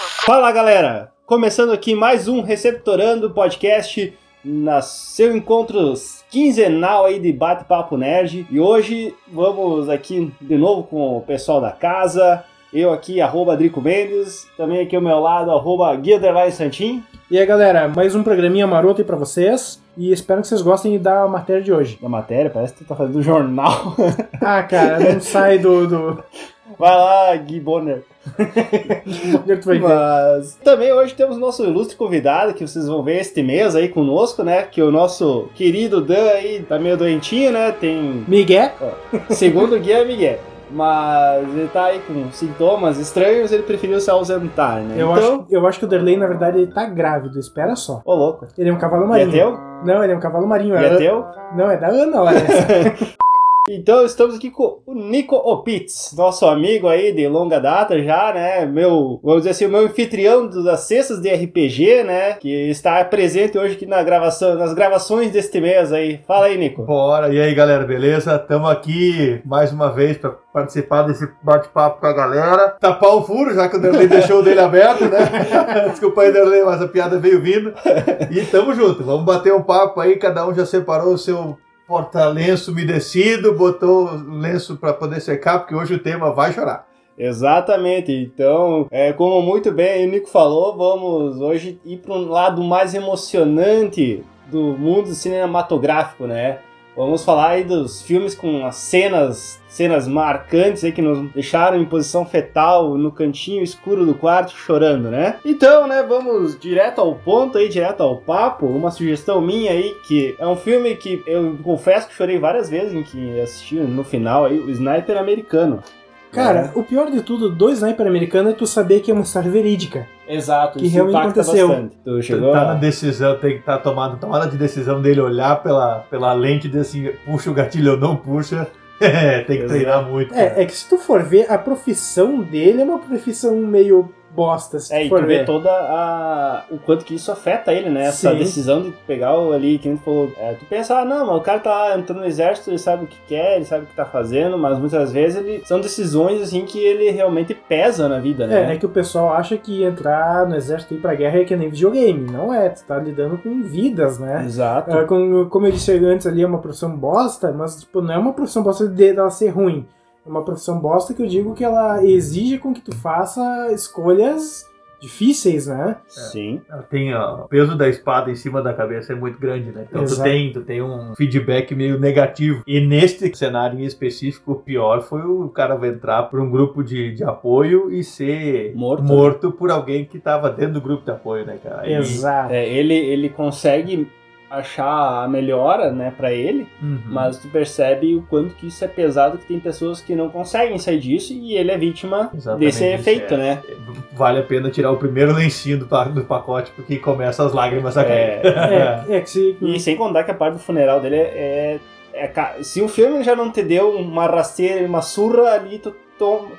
Fala galera! Começando aqui mais um Receptorando Podcast, na seu encontro quinzenal aí de bate-papo nerd. E hoje vamos aqui de novo com o pessoal da casa. Eu aqui, arroba Drico Mendes, também aqui ao meu lado, arroba Guia Santin. E aí galera, mais um programinha maroto aí pra vocês. E espero que vocês gostem da matéria de hoje. Da matéria? Parece que tu tá fazendo jornal. ah, cara, não sai do... do... Vai lá, Gui Bonner. Mas também hoje temos nosso ilustre convidado que vocês vão ver este mês aí conosco, né? Que é o nosso querido Dan aí tá meio doentinho, né? Tem. Miguel? segundo o guia é Miguel. Mas ele tá aí com sintomas estranhos, ele preferiu se ausentar, né? Eu, então... acho, eu acho que o Derley, na verdade, ele tá grávido, espera só. Ô, louco. Ele é um cavalo marinho. E é teu? Não, ele é um cavalo marinho. E é, é teu? Não, é da Ana, olha. Então estamos aqui com o Nico Opitz, nosso amigo aí de longa data já, né? Meu, vamos dizer assim, o meu anfitrião das cestas de RPG, né? Que está presente hoje aqui na gravação, nas gravações deste mês aí. Fala aí, Nico. Bora, e aí galera, beleza? Estamos aqui mais uma vez para participar desse bate-papo com a galera. Tapar o furo, já que o Derlei deixou o dele aberto, né? Desculpa aí, Derlei, mas a piada veio vindo. E tamo junto, vamos bater um papo aí, cada um já separou o seu porta-lenço umedecido, botou lenço para poder secar, porque hoje o tema vai chorar. Exatamente. Então, é, como muito bem o Nico falou, vamos hoje ir para um lado mais emocionante do mundo cinematográfico, né? Vamos falar aí dos filmes com as cenas, cenas marcantes aí que nos deixaram em posição fetal no cantinho escuro do quarto chorando, né? Então, né, vamos direto ao ponto aí, direto ao papo. Uma sugestão minha aí que é um filme que eu confesso que chorei várias vezes em que assisti no final aí, o Sniper Americano. Cara, é. o pior de tudo do Sniper Americano é tu saber que é uma história verídica. Exato, que realmente aconteceu. Bastante. Tu chegou tá a... na decisão, tem que estar tá tomada de decisão dele olhar pela, pela lente de assim, puxa o gatilho ou não puxa. É, tem que Exato. treinar muito. É, é que se tu for ver, a profissão dele é uma profissão meio bosta. Se é, e tu ver. vê toda a. o quanto que isso afeta ele, né? Essa Sim. decisão de pegar o ali, que a gente falou. É, tu pensa, ah, não, mas o cara tá entrando no exército, ele sabe o que quer, ele sabe o que tá fazendo, mas muitas vezes ele são decisões assim que ele realmente pesa na vida, né? É, é que o pessoal acha que entrar no exército e ir pra guerra é que nem videogame. Não é, tu tá lidando com vidas, né? Exato. É, como, como eu disse antes ali, é uma profissão bosta, mas tipo, não é uma profissão bosta de ela ser ruim. É uma profissão bosta que eu digo que ela exige com que tu faça escolhas difíceis, né? É. Sim. Tem ó, o peso da espada em cima da cabeça é muito grande, né? Então tu tem, tu tem um feedback meio negativo. E neste cenário em específico, o pior foi o cara entrar para um grupo de, de apoio e ser morto, morto por alguém que estava dentro do grupo de apoio, né, cara? Exato. É, ele, ele consegue achar a melhora, né, para ele, uhum. mas tu percebe o quanto que isso é pesado, que tem pessoas que não conseguem sair disso e ele é vítima Exatamente desse efeito, é, né? Vale a pena tirar o primeiro lencinho do, do pacote porque começa as lágrimas a cair. É, é, é que se... E sem contar que a parte do funeral dele é, é, é se o filme já não te deu uma rasteira, uma surra ali, tu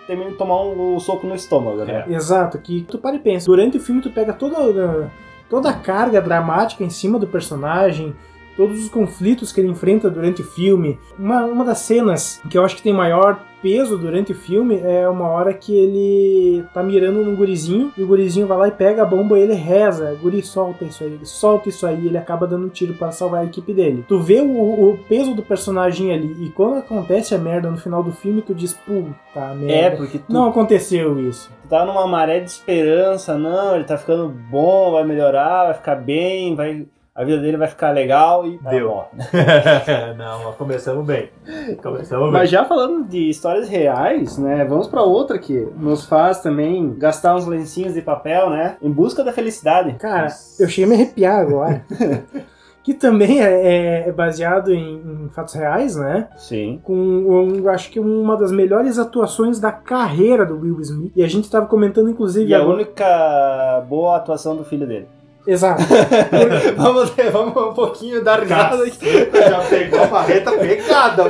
termina de tomar um, um, soco no estômago, né? Exato, que tu para e pensa, durante o filme tu pega toda toda a carga dramática em cima do personagem, todos os conflitos que ele enfrenta durante o filme. Uma, uma das cenas que eu acho que tem maior peso durante o filme é uma hora que ele tá mirando num gurizinho e o gurizinho vai lá e pega a bomba e ele reza. Guri, solta isso aí, ele solta isso aí ele acaba dando um tiro para salvar a equipe dele. Tu vê o, o, peso do personagem ali e quando acontece a merda no final do filme, tu diz, puta merda. É, porque tu... não aconteceu isso. Tu tá numa maré de esperança, não, ele tá ficando bom, vai melhorar, vai ficar bem, vai a vida dele vai ficar legal e deu. Não, começamos bem. Começamos Mas já falando de histórias reais, né? Vamos para outra que nos faz também gastar uns lencinhos de papel, né? Em busca da felicidade. Cara, eu cheguei a me arrepiar agora. que também é, é, é baseado em, em, fatos reais, né? Sim. Com, um, acho que uma das melhores atuações da carreira do Will Smith. E a gente estava comentando, inclusive. E a única boa atuação do filho dele. Exato. vamos, vamos um pouquinho dar risada aqui. Já pegou a barreta pegada,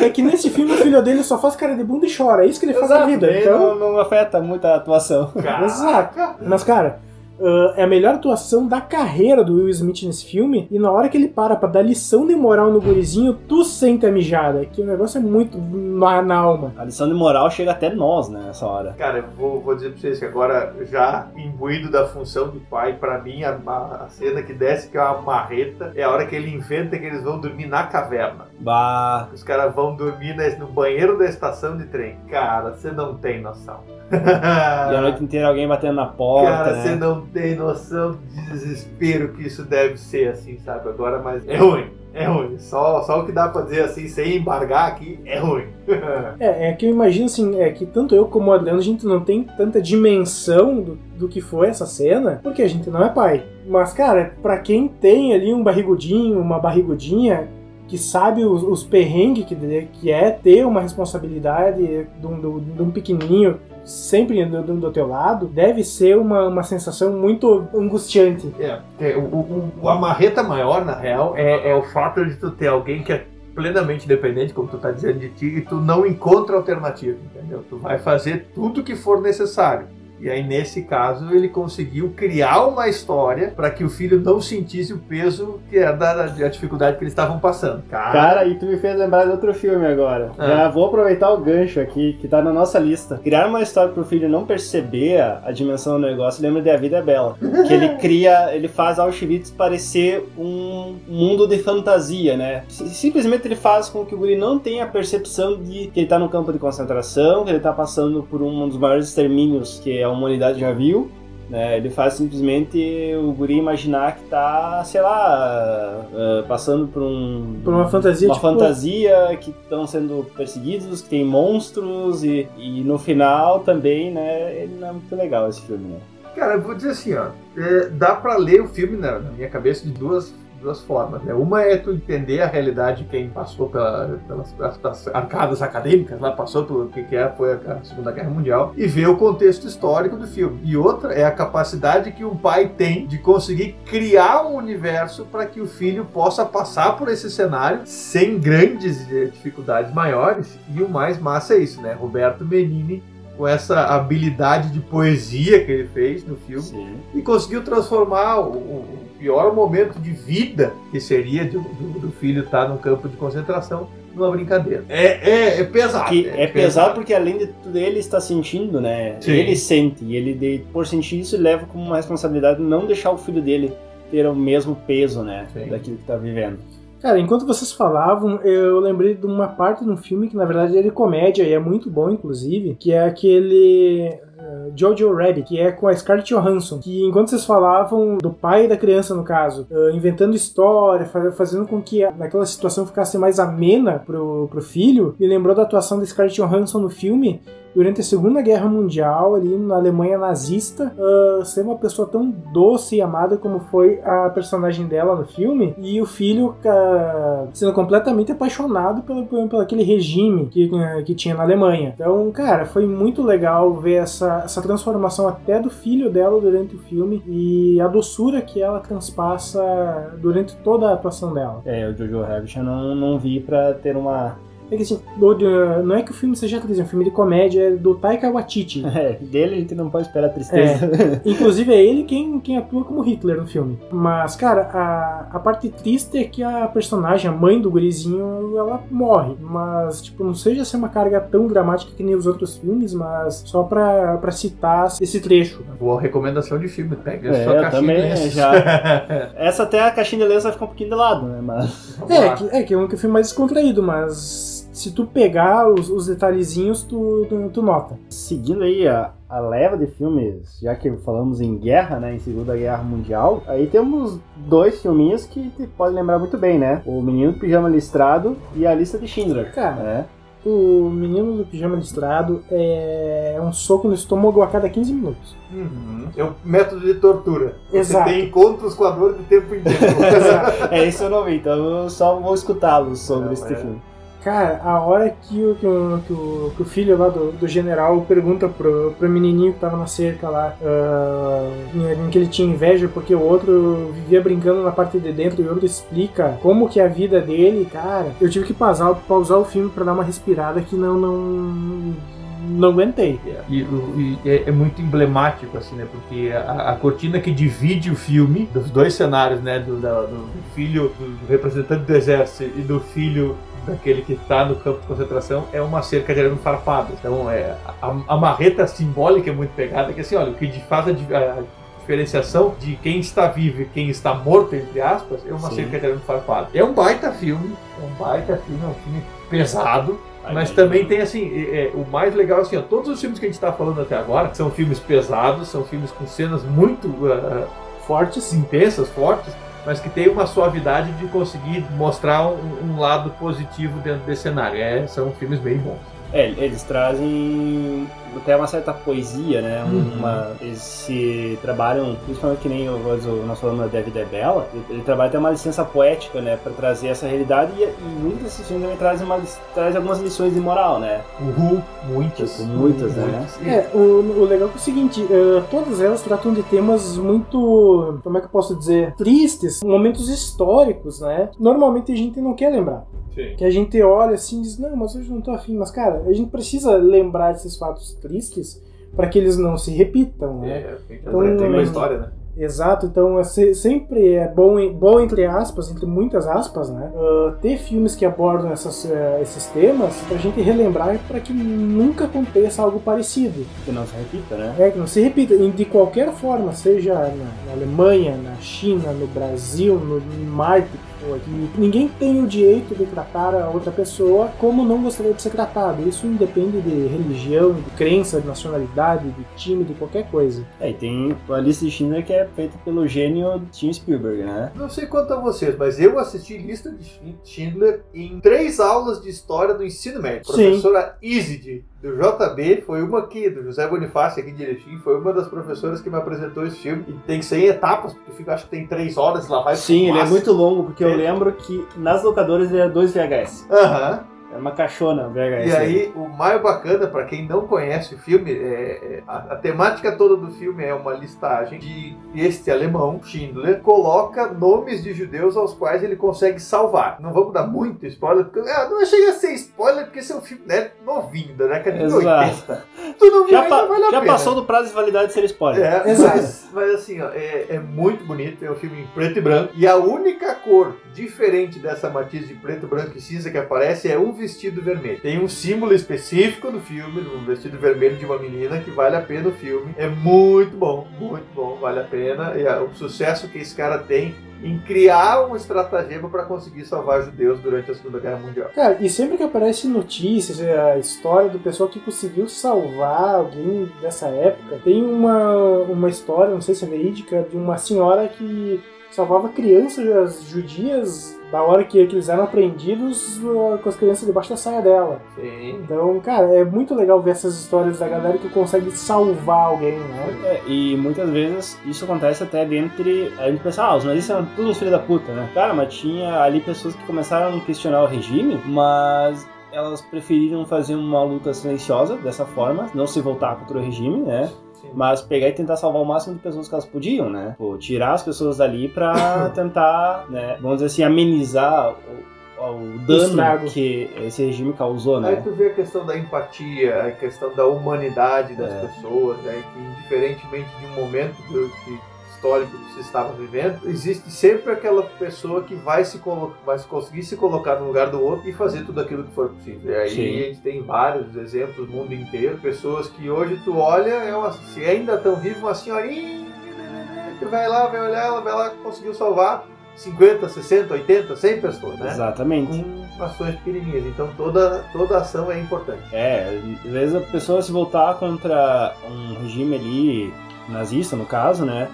É que nesse filme o filho dele só faz cara de bunda e chora. É isso que ele faz Exato, na vida. Então não, não afeta muito a atuação. Caraca. Exato. Mas, cara, uh, é a melhor atuação da carreira do Will Smith nesse filme. E na hora que ele para pra dar lição de moral no gurizinho, tu sente a mijada. Que o negócio é muito na, na alma. A lição de moral chega até nós, né, nessa hora. Cara, eu vou, vou dizer pra vocês que agora, já imbuído da função de pai, pra mim, a, a cena que desce, que é uma marreta, é a hora que ele inventa que eles vão dormir na caverna. Bah. Os caras vão dormir no banheiro da estação de trem. Cara, você não tem noção. E a noite inteira alguém batendo na porta, Cara, né? você tem noção do desespero que isso deve ser, assim, sabe? Agora, mas é ruim. É ruim. Só, só o que dá pra dizer assim, sem embargar aqui, é ruim. É, é que eu imagino assim, é que tanto eu como o Adriano, a gente não tem tanta dimensão do, do que foi essa cena, porque a gente não é pai. Mas, cara, pra quem tem ali um barrigudinho, uma barrigudinha, que sabe os, os perrengues que, que é ter uma responsabilidade de de um- de um pequenininho sempre do, do, do teu lado, deve ser uma, uma sensação muito angustiante. É, é, o, o, o- a marreta maior, na real, é, é o fato de tu ter alguém que é plenamente dependente, como tu tá dizendo de ti, e tu não encontra alternativa, entendeu? Tu vai fazer tudo que for necessário. E aí, nesse caso, ele conseguiu criar uma história para que o filho não sentisse o peso que é da, da dificuldade que eles estavam passando. Cara, Cara, e tu me fez lembrar de outro filme agora. Ah. Já vou aproveitar o gancho aqui, que tá na nossa lista. Criar uma história pro filho não perceber a, a dimensão do negócio, lembra de A Vida é Bela. Que ele cria, ele faz Auschwitz parecer um mundo de fantasia, né? Simplesmente ele faz com que o guri não tenha a percepção de que ele tá no campo de concentração, que ele tá passando por um dos maiores extermínios que a humanidade já viu. né? ele faz simplesmente o guri imaginar que tá, sei lá, ah, passando por um. Por uma fantasia, Uma tipo, fantasia que estão sendo perseguidos, que tem monstros e, e no final também, né? Ele não é muito legal esse filme, né? Cara, eu vou dizer assim, ó. é, dá pra ler o filme na, na minha cabeça de duas, duas formas. Né? Uma é tu entender a realidade de quem passou pela- pelas, arcadas acadêmicas, lá passou pelo que, que é, foi a Segunda Guerra Mundial, e ver o contexto histórico do filme. E outra é a capacidade que um pai tem de conseguir criar um universo para que o filho possa passar por esse cenário sem grandes dificuldades maiores. E o mais massa é isso, né? Roberto Benini com essa habilidade de poesia que ele fez no filme Sim. e conseguiu transformar o, o pior momento de vida que seria de- do, do filho estar num campo de concentração numa brincadeira. É, é, é pesado. Que é pesado porque além de tudo ele está sentindo, né? Sim. Ele sente e ele de- por sentir isso leva como uma responsabilidade não deixar o filho dele ter o mesmo peso, né? Sim. Daquilo que tá vivendo. Cara, enquanto vocês falavam, eu lembrei de uma parte de um filme que na verdade é de comédia e é muito bom, inclusive, que é aquele eh, Jojo Rabbit, que é com a Scarlett Johansson. Que enquanto vocês falavam do pai da criança, no caso, eh, inventando história, fa- fazendo com que aquela situação ficasse mais amena pro, pro filho, me lembrou da atuação da Scarlett Johansson no filme. Durante a Segunda Guerra Mundial, ali na Alemanha nazista, ah, ser uma pessoa tão doce e amada como foi a personagem dela no filme, e o filho ah, sendo completamente apaixonado pelo, pelo, aquele regime que, eh, que tinha na Alemanha. Então, cara, foi muito legal ver essa, essa transformação até do filho dela durante o filme e a doçura que ela transpassa durante toda a atuação dela. É, o Jojo Rabbit eu não, não vi pra ter uma. É que assim, não é que o filme seja triste, é um filme de comédia, é do Taika Waititi. É, dele a gente não pode esperar tristeza. Inclusive é ele quem, quem atua como Hitler no filme. Mas, cara, a, a parte triste é que a personagem, a mãe do gurizinho, ela morre. Mas, tipo, não seja ser uma carga tão dramática que nem os outros filmes, mas só pra, pra citar esse trecho. Boa recomendação de filme. Pega É, sua caixinha também já. Essa até a caixinha de lenço vai ficar um pouquinho de lado, né? Mas. É que, é que é um filme mais descontraído, mas se tu pegar os, os detalhezinhos, tu, tu, tu nota. Seguindo aí a, a leva de filmes, já que falamos em guerra, né, em Segunda Guerra Mundial, aí temos dois filminhos que te pode lembrar muito bem, né? O Menino do Pijama Listrado e A Lista de Schindler. Cara, né? o menino do pijama listrado é um soco no estômago a cada 15 minutos. Uhum. É o método de tortura. Exato. Você tem encontros com a dor de tempo inteiro. É, esse eu não vi, então eu só vou escutá-los sobre Não, este é. filme. Cara, a hora que o, que o, que o, filho lá do, do general pergunta pro, pro menininho que tava na cerca lá ah, em, em que ele tinha inveja porque o outro vivia brincando na parte de dentro e o outro explica como que é a vida dele, cara, eu tive que pausar, pausar o filme pra dar uma respirada que não, não, não aguentei. E, e é, é, muito emblemático, assim, né? Porque a, a, cortina que divide o filme, dos dois cenários, né? Do, da, do filho do representante do exército e do filho daquele que está no campo de concentração é uma cerca de arame farpado. Então, é, a, a marreta simbólica é muito pegada, que assim, olha, o que faz a, a diferenciação de quem está vivo e quem está morto, entre aspas, é uma Sim. cerca de arame farpado. É um baita filme, é um baita filme, é um filme pesado, mas também tem assim, é, é, o mais legal assim, ó, todos os filmes que a gente está falando até agora são filmes pesados, são filmes com cenas muito uh, fortes, intensas, fortes, mas que tem uma suavidade de conseguir mostrar um, um lado positivo dentro desse cenário. É, são filmes bem bons. É, eles trazem até uma certa poesia, né? Uhum. Uma, eles se trabalham, principalmente que nem o, o falamos da David Bella, ele, ele, trabalha até uma licença poética, né? Para trazer essa realidade e, e muitas desses filmes também trazem, uma, trazem algumas lições de moral, né? Uhum. Muitas. Tipo, muitas, uhum. né? É, o, o legal é, é o seguinte, uh, todas elas tratam de temas muito, como é que eu posso dizer, tristes, momentos históricos, né? Normalmente a gente não quer lembrar. Sim. Que a gente olha assim e diz, não, mas hoje não tô afim. Mas, cara, a gente precisa lembrar desses fatos tristes para que eles não se repitam, né? É, então, tem uma história, né? Exato, então é sempre é bom, bom entre aspas, entre muitas aspas, né? Uh, ter filmes que abordam essas, uh, esses temas pra gente relembrar para que nunca aconteça algo parecido. Que não se repita, né? É, que não se repita. E de qualquer forma, seja na, na Alemanha, na China, no Brasil, no, em Marte, pessoa, que ninguém tem o direito de tratar a outra pessoa como não gostaria de ser tratado. Isso independe de religião, de crença, de nacionalidade, de time, de qualquer coisa. É, e tem a lista de Schindler que é feita pelo gênio Tim Spielberg, né? Não sei quanto a vocês, mas eu assisti lista de Schindler em três aulas de história do ensino médio. Sim. Professora Isid do JB foi uma que, do José Bonifácio aqui Erechim, foi uma das professoras que me apresentou esse filme. E tem que ser em etapas, porque filme acho que tem três horas lá vai Sim, ele é muito longo, porque eu lembro que nas locadoras ele era dois VHS. Aham. Uhum. É uma caixona VHS. E aí, o mais bacana, para quem não conhece o filme, é, é, a, a, temática toda do filme é uma listagem de este alemão, Schindler, coloca nomes de judeus aos quais ele consegue salvar. Não vamos dar muito spoiler, porque é, não chega a ser spoiler, porque esse é um filme né, novinho, da década de Exato. 80. Tu não já, pa vale já passou do prazo de validade de ser spoiler. É, Exato. Mas, mas assim, ó, é, é, muito bonito, é um filme em preto e branco, e a única cor diferente dessa matiz de preto, branco e cinza que aparece é um vestido vermelho. Tem um símbolo específico do filme, um vestido vermelho de uma menina, que vale a pena o filme. É muito bom, muito bom, vale a pena. E o sucesso que esse cara tem em criar um estratagema para conseguir salvar judeus durante a Segunda Guerra Mundial. Cara, e sempre que aparece notícias, a história do pessoal que conseguiu salvar alguém dessa época, tem uma, uma história, não sei se é verídica, de uma senhora que salvava crianças judias da hora que, que eles eram apreendidos uh, com as crianças debaixo da saia dela. Sim. Então, cara, é muito legal ver essas histórias da galera que consegue salvar alguém, né? É, e muitas vezes isso acontece até dentre. A gente pensa, ah, os nazistas são todos filhos da puta, né? Cara, mas tinha ali pessoas que começaram a questionar o regime, mas elas preferiram fazer uma luta silenciosa dessa forma, não se voltar contra o regime, né? Mas pegar e tentar salvar o máximo de pessoas que elas podiam, né? Pô, tirar as pessoas dali pra tentar, né? Vamos dizer assim, amenizar o, o dano que esse regime causou, né? Aí tu vê a questão da empatia, a questão da humanidade das é. pessoas, né? Que indiferentemente de um momento que histórico que você estava vivendo, existe sempre aquela pessoa que vai se, vai conseguir se colocar no lugar do outro e fazer tudo aquilo que for possível. E aí Sim. a gente tem vários exemplos no mundo inteiro, pessoas que hoje tu olha, é uma, se ainda estão vivos, uma senhorinha que vai lá, vai olhar, ela vai lá conseguiu salvar 50, 60, 80, 100 pessoas, né? Exatamente. Com ações pequenininhas. Então toda, toda ação é importante. É, às vezes a pessoa se voltar contra um regime ali nazista, no caso, né?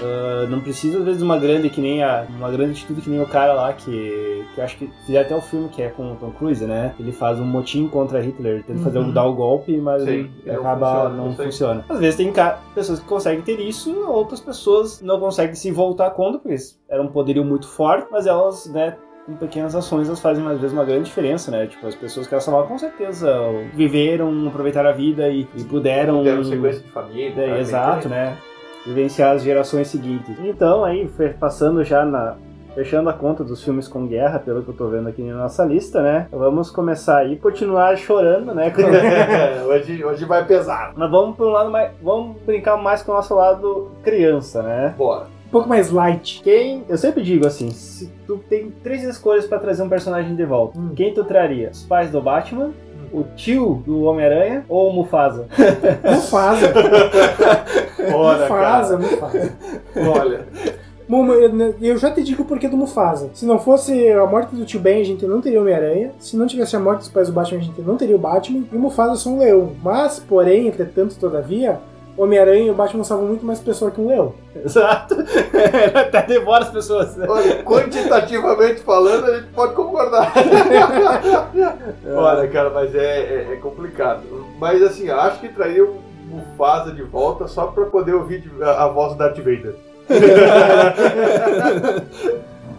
Uh, não precisa, às vezes, uma grande que nem a. Uma grande atitude que nem o cara lá que. Que acho que fizeram até o filme que é com o Tom Cruise, né? Ele faz um motim contra Hitler, tenta uhum. fazer um, dar o golpe, mas Sim, acaba não, funciona, não funciona. Às vezes tem pessoas que conseguem ter isso, outras pessoas não conseguem se voltar contra, porque era um poderio muito forte, mas elas, né, com pequenas ações elas fazem às vezes uma grande diferença, né? Tipo, as pessoas que elas salvaram com certeza viveram, aproveitaram a vida e, e puderam. Deram sequência de família. É, exato, né? Vivenciar as gerações seguintes. Então, aí, passando já na fechando a conta dos filmes com guerra, pelo que eu tô vendo aqui na nossa lista, né? Vamos começar aí continuar chorando, né? hoje, hoje vai pesar. Mas vamos para um lado mais. Vamos brincar mais com o nosso lado criança, né? Bora. Um pouco mais light. Quem. Eu sempre digo assim: se tu tem três escolhas pra trazer um personagem de volta, Hum. quem tu traria? Os pais do Batman? O tio do Homem-Aranha ou o Mufasa? Mufasa. Bora, Mufasa, Mufasa. cara. Olha. Bom, eu já te digo o porquê do Mufasa. Se não fosse a morte do tio Ben, a gente não teria Homem-Aranha. Se não tivesse a morte dos pais do Batman, a gente não teria o Batman. E o Mufasa é só um leão. Mas, porém, entretanto, todavia, Homem-Aranha e o Batman salvam muito mais pessoas que um leão. Exato. Até devora as pessoas. Olha, quantitativamente falando, a gente pode concordar. Olha, cara, mas é, é- é complicado. Mas assim, acho que traria o Mufasa de volta só pra poder ouvir a, a voz do Darth Vader.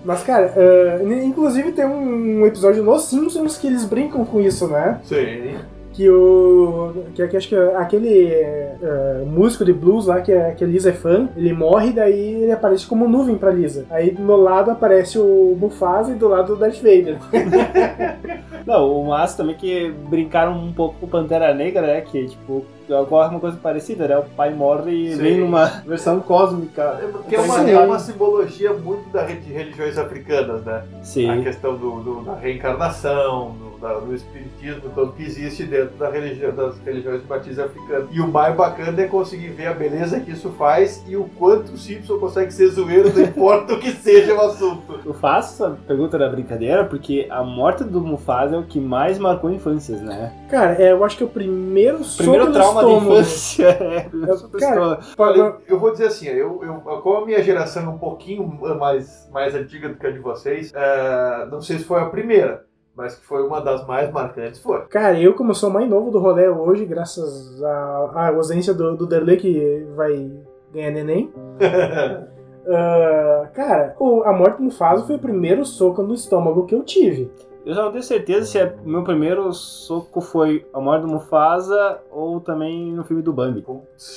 Mas, cara, eh, inclusive tem um episódio nos Simpsons que eles brincam com isso, né? Sim. Que o. Que, que acho que aquele eh, músico de blues lá, que, é, que a Lisa é fã, ele morre daí ele aparece como nuvem pra Lisa. Aí no lado aparece o Mufasa e do lado o Darth Vader. Não, o massa também que brincaram um pouco com o Pantera Negra, né? Que, tipo, ocorre uma coisa parecida, né? O pai morre e Sim. vem numa versão cósmica. É porque é uma, Sim. é uma simbologia muito da, de religiões africanas, né? A Sim. questão do, do- da reencarnação, do, da- do espiritismo todo que existe dentro da religião, das religiões de matriz africana. E o mais bacana é conseguir ver a beleza que isso faz e o quanto o Simpson consegue ser zoeiro, não importa o que seja o assunto. Eu faço essa pergunta da brincadeira porque a morte do Mufasa é o que mais marcou infâncias, né? Cara, é, eu acho que é o primeiro primeiro trauma da infância é. no Cara. Olha, eu vou dizer assim, eu, eu, como a minha geração é um pouquinho mais, mais antiga do que a de vocês, eh, não sei se foi a primeira, mas que foi uma das mais marcantes, foi. Cara, eu como sou mais novo do rolê hoje, graças à, à ausência do, do Derlei que vai ganhar neném. ah, cara, o- a morte do Mufasa foi o primeiro soco no estômago que eu tive. Eu já não tenho certeza se é- meu primeiro soco foi a morte do Mufasa ou também no filme do Bambi.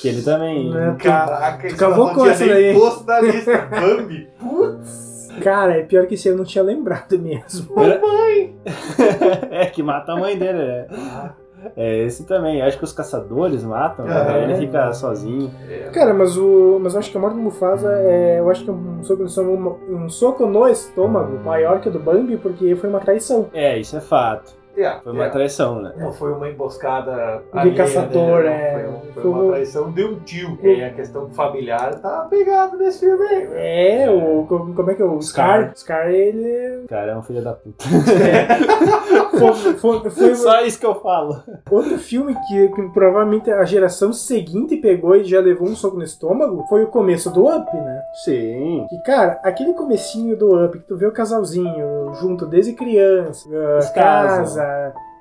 Que ele também. É, Caraca, não com essa daí. posto na lista. Bambi. Putz. Cara, é pior que esse eu não tinha lembrado mesmo. Mamãe. é, que mata a mãe dele, né? É, esse também. Acho que os caçadores matam, né? Aham. Ele fica sozinho. É, Cara, mas o. Mas eu acho que a morte do Mufasa é. Eu acho que é um soco estômago, um soco no estômago maior que o do Bambi, porque foi uma traição. É, isso é fato. É, Foi uma é. traição, né? Não foi uma emboscada De caçador, né? é. Foi, um- foi Foi uma um- traição de um tio. E a questão familiar tá pegado nesse filme aí. É, o. Como é que é? O Scar. Scar, ele. Cara, é um filho da puta. Foi, foi- foi Só isso que eu falo. outro filme que, que provavelmente a geração seguinte pegou e já levou um soco no estômago. Foi o começo do Up, né? Sim. Que, cara, aquele comecinho do Up, que tu vê o casalzinho junto desde criança, ah, Eles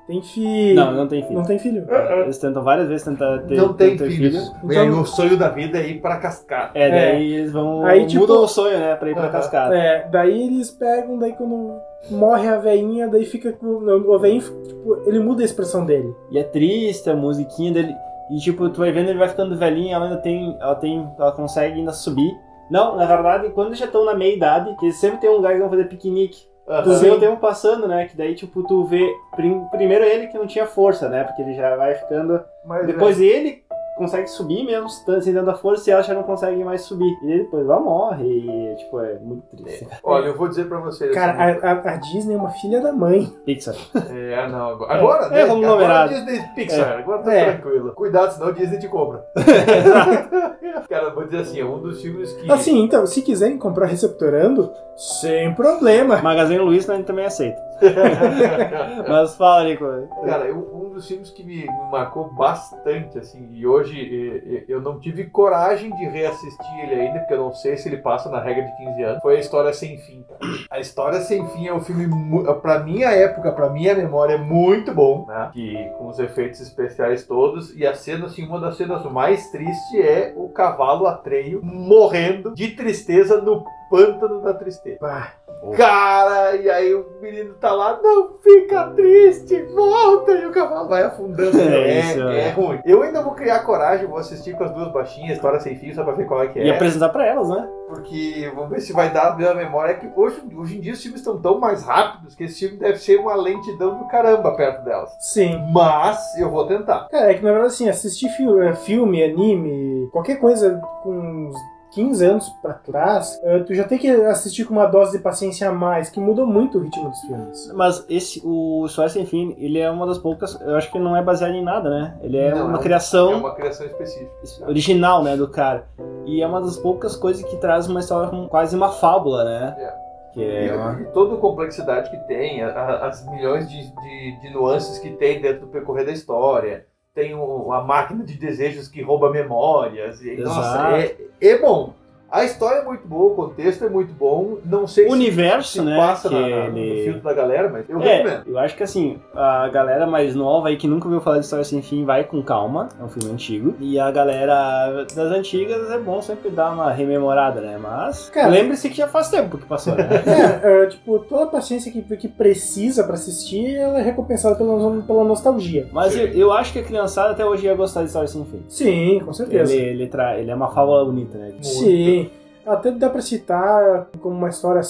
tem filho. Não, não tem filho. Não tem filho. Eles tentam várias vezes tentar ter, não tem ter filhos. filho. E aí Então- o sonho da vida é ir pra cascata. É, daí eles vão. Aí, tipo- mudam o sonho, né? Pra ir pra Aham. cascata. É, daí eles pegam, daí quando morre a veinha, daí fica com. O veinho, tipo, ele muda a expressão dele. E é triste a musiquinha dele. E tipo, tu vai vendo ele vai ficando velhinho, ela ainda tem. Ela tem. Ela consegue ainda subir. Não, na verdade, quando eles já estão na meia idade, que eles sempre tem um lugar que vão fazer piquenique. Aham. Tu vê o tempo passando, né? Que daí, tipo, tu vê. prim- primeiro ele que não tinha força, né? Porque ele já vai ficando. Mas, Depois ele consegue subir mesmo, sem tanta força, e ela já não consegue mais subir. E depois ela morre. E, tipo, é muito triste. Olha, eu vou dizer pra vocês. Cara, assim, a, a- a Disney é uma filha da mãe. Pixar. É, não, agora. Agora, É, né? é. Agora Disney Pixar, agora tá É. tranquilo. Cuidado, senão o Disney te compra. Cara, eu vou dizer assim, é um dos filmes que. Assim, então, se quiserem comprar receptorando, sem problema. Magazine Luiza a gente também aceita. Mas fala, Nico. Cara, eu- um dos filmes que me, me marcou bastante, assim, e hoje eu não tive coragem de reassistir ele ainda, porque eu não sei se ele passa na regra de 15 anos, foi A História Sem Fim. A História Sem Fim é um filme, mu- pra minha época, pra minha memória, é muito bom, né? Que, com os efeitos especiais todos, e a cena, assim, uma das cenas mais tristes é o cavalo atreio morrendo de tristeza no pântano da tristeza. Bah, Cara, e aí o menino tá lá, não fica triste, volta, e o cavalo vai afundando. É É, isso, é, é. ruim. Eu ainda vou criar coragem, vou assistir com as duas baixinhas, história sem fio, só pra ver qual é que E é. apresentar pra elas, né? Porque vamos ver se vai dar a mesma memória. É que hoje, hoje em dia os filmes estão tão mais rápidos que esse filme deve ser uma lentidão do caramba perto delas. sim. Mas eu vou tentar. Cara, é que na verdade assim, assistir eh, filme, anime, qualquer coisa com uns 15 anos pra trás, eh, tu já tem que assistir com uma dose de paciência a mais, que muda muito o ritmo dos filmes. Mas esse, o História Sem Fim, ele é uma das poucas. Eu acho que ele não é baseado em nada, né? Ele é Não, uma é criação É uma criação específica. original, né, do cara. E é uma das poucas coisas que traz uma história com quase uma fábula, né? É. Que é E, uma... e toda a complexidade que tem, a- a- as milhões de, de, de nuances que tem dentro do percorrer da história. Tem o- a máquina de desejos que rouba memórias. E, nossa, é, é bom. A história é muito boa, o contexto é muito bom. Não sei O se, universo, se né? passa que na- na- no ele... filtro da galera, mas eu É, recomendo. eu acho que assim, a galera mais nova aí que nunca ouviu falar de História Sem Fim vai com calma, é um filme antigo. E a galera das antigas é bom sempre dar uma rememorada, né? Mas lembre-se que já faz tempo que passou, né? É, eh, tipo, toda a paciência que, que precisa pra assistir, ela é recompensada pela, pela nostalgia. Mas eu, eu acho que a criançada até hoje ia gostar de História Sem Fim. Sim, com certeza. Ele, ele, tra... ele é uma fábula bonita, né? Sim. Até dá pra citar como uma história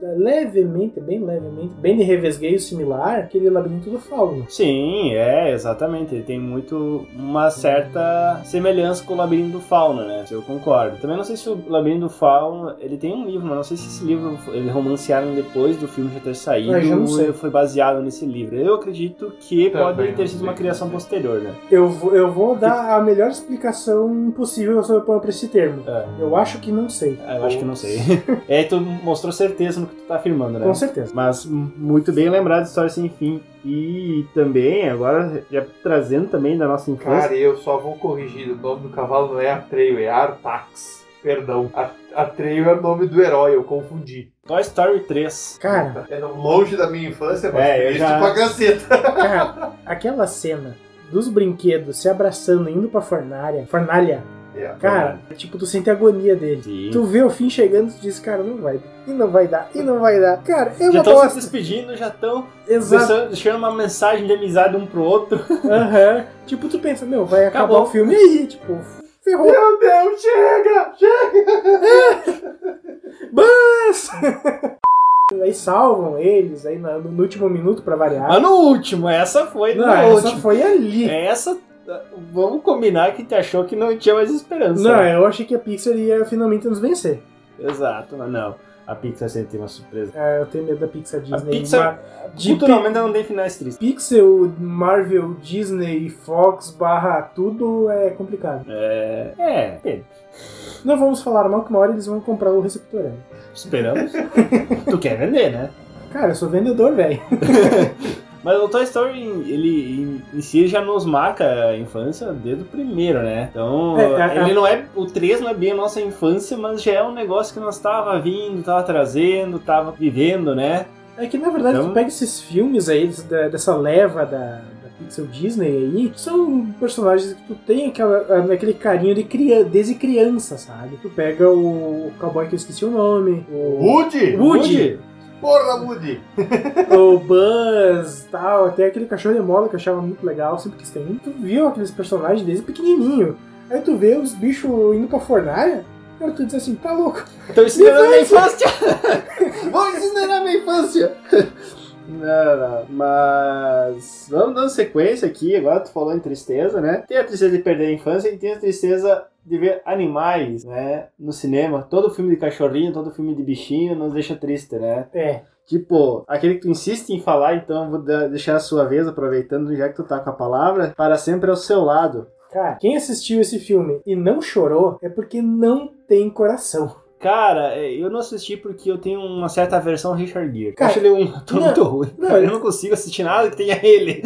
levemente, bem levemente, bem de revesgueio similar, aquele labirinto do fauno. Sim, é, exatamente. Ele tem muito uma certa semelhança com o Labirinto do Fauno, né? Eu concordo. Também não sei se o Labirinto do Fauno, ele tem um livro, mas não sei se esse livro eles romancearam depois do filme já ter saído Ah, já não sei. ou foi baseado nesse livro. Eu acredito que Também pode ter sido uma criação posterior, né? Eu vou, eu vou dar a melhor explicação possível sobre pra esse termo. É. Eu acho que não sei. Ah, Eu acho que não sei. é, tu mostrou certeza no que tu tá afirmando, né? Com certeza. Mas muito bem lembrado de História Sem Fim. E também, agora, já trazendo também da nossa infância. Cara, eu só vou corrigir. O nome do cavalo não é Atreio, é Artax. Perdão. Atreio é o nome do herói, eu confundi. Toy Story 3. Cara, É longe da minha infância, mas É, eu já- pra caceta. cara, aquela cena dos brinquedos se abraçando, indo pra fornalha, fornalha, É, cara, tipo, tu sente a agonia dele. Sim. Tu vê o fim chegando e tu diz, cara, não vai, e não vai dar, e não vai dar. Cara, é Já estão se despedindo, já estão Exato. deixando uma mensagem de amizade um pro outro. Aham. Tipo, tu pensa, meu, vai acabar Acabou. o filme aí, tipo, ferrou. Meu Deus, chega! Chega! Mas... aí salvam eles aí no, último minuto pra variar. Mas no último, essa foi no não, essa último. foi ali. Essa, vamos combinar que tu achou que não tinha mais esperança. Não, né? eu achei que a Pixar ia finalmente nos vencer. Exato, mas não. A Pixar sempre tem uma surpresa. É, eu tenho medo da Pixar A Disney. Pixar, Mar- de culturalmente, ela não tem finais tristes. Pixel, Marvel, Disney, Fox, barra tudo é complicado. É, é, depende. Não vamos falar mal que uma hora eles vão comprar o receptor. né? esperamos. tu quer vender, né? Cara, eu sou vendedor, velho. Mas o Toy Story, ele em, em si já nos marca a infância desde o primeiro, né? Então, É, a- ele não é. O 3 não é bem a nossa infância, mas já é um negócio que nós tava vindo, tava trazendo, tava vivendo, né? É que na verdade Então- tu pega esses filmes aí, dessa leva da, Pixel Disney aí, são personagens que tu tem aquela, aquele carinho de criança, desde criança, sabe? Tu pega o, o cowboy que eu esqueci o nome, o, Woody! Woody. Porra, Woody! o Buzz tal, até aquele cachorro de mola que eu achava muito legal, sempre quis ter. um. Tu viu aqueles personagens desde pequenininho. Aí tu vê os bichos indo pra fornalha, aí tu diz assim, tá louco. Era na minha infância! Vamos ensinar na minha infância! Não, não, mas vamos dando sequência aqui. Agora tu falou em tristeza, né? Tem a tristeza de perder a infância e tem a tristeza de ver animais, né? No cinema. Todo filme de cachorrinho, todo filme de bichinho nos deixa triste, né? É, Tipo, aquele que tu insiste em falar, então eu vou deixar a sua vez, aproveitando já que tu tá com a palavra, para sempre ao seu lado. cara, quem assistiu esse filme e não chorou é porque não tem coração. Cara, é, eu não assisti porque eu tenho uma certa aversão ao Richard Gere. Eu Cara, acho ele um ator não, muito ruim. não, Cara, eu eu- não consigo assistir nada que tenha ele.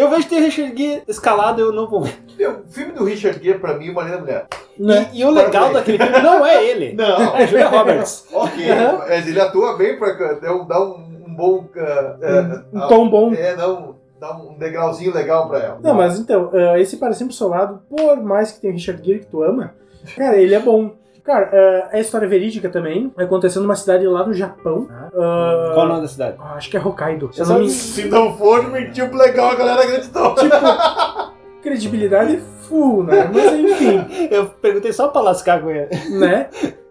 Eu vejo que tem Richard Gere escalado, eu não vou ver. Meu, o filme do Richard Gere, pra mim, é uma linda mulher. Né? E, e o legal Parabéns. daquele filme não é ele. Não, É Julia Roberts. ok. Aham. Mas ele atua bem pra dá um, um, um bom. ah, Um ah, tom bom. É, dá um, dá um degrauzinho legal pra ela. Não, mas então, ah, esse Para Sempre ao Seu Lado, por mais que tenha o Richard Gere que tu ama, cara, ele é bom. Cara, é, é história verídica também. Vai acontecer numa cidade lá no Japão. Ah, Qual o nome da cidade? ah, acho que é Hokkaido. Se não me... Se não for, mentiu pro legal, a galera acreditou. Credibilidade full, né? Mas enfim, Eu perguntei só pra lascar com ele. né?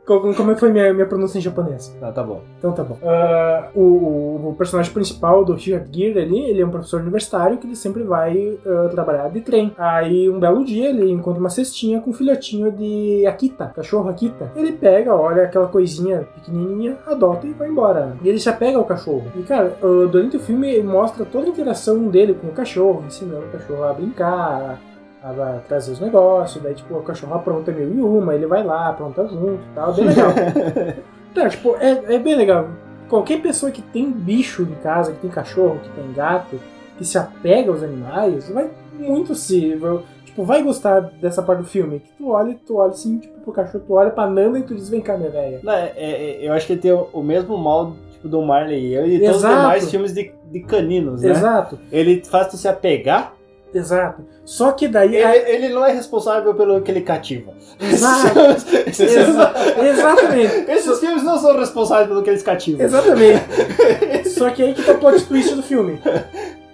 Co- Como é que foi minha, minha pronúncia em japonês? Ah, tá bom. Então tá bom. Ah, o, o- personagem principal do Richard Gere ali, ele é um professor universitário que ele sempre vai ah, trabalhar de trem. Aí um belo dia ele encontra uma cestinha com um filhotinho de Akita, cachorro Akita. Ele pega, olha aquela coisinha pequenininha, adota e vai embora. E ele se apega ao cachorro. E cara, ah, durante o filme ele mostra toda a interação dele com o cachorro, ensinando o cachorro a brincar, a a trazer os negócios, daí tipo, o cachorro apronta mil e uma, ele vai lá, apronta junto e tal, bem legal. Então, tipo, é, é bem legal. Qualquer pessoa que tem bicho em casa, que tem cachorro, que tem gato, que se apega aos animais, vai muito se. vai- Tipo, vai gostar dessa parte do filme. Que tu olha, tu olha assim, tipo, pro cachorro, tu olha pra Nanda e tu diz, vem cá, minha velha. Não, é- é- eu acho que ele tem o, mesmo mal tipo, do Marley e eu e todos os demais filmes de, de caninos, né? Exato, Ele faz tu se apegar. Exato. Só que daí. Ele, a- ele não é responsável pelo que ele cativa. Exato. Esses, esses- Exa- exatamente. esses filmes não são responsáveis pelo que eles cativam. Exatamente. Só que aí que tá o plot twist do filme.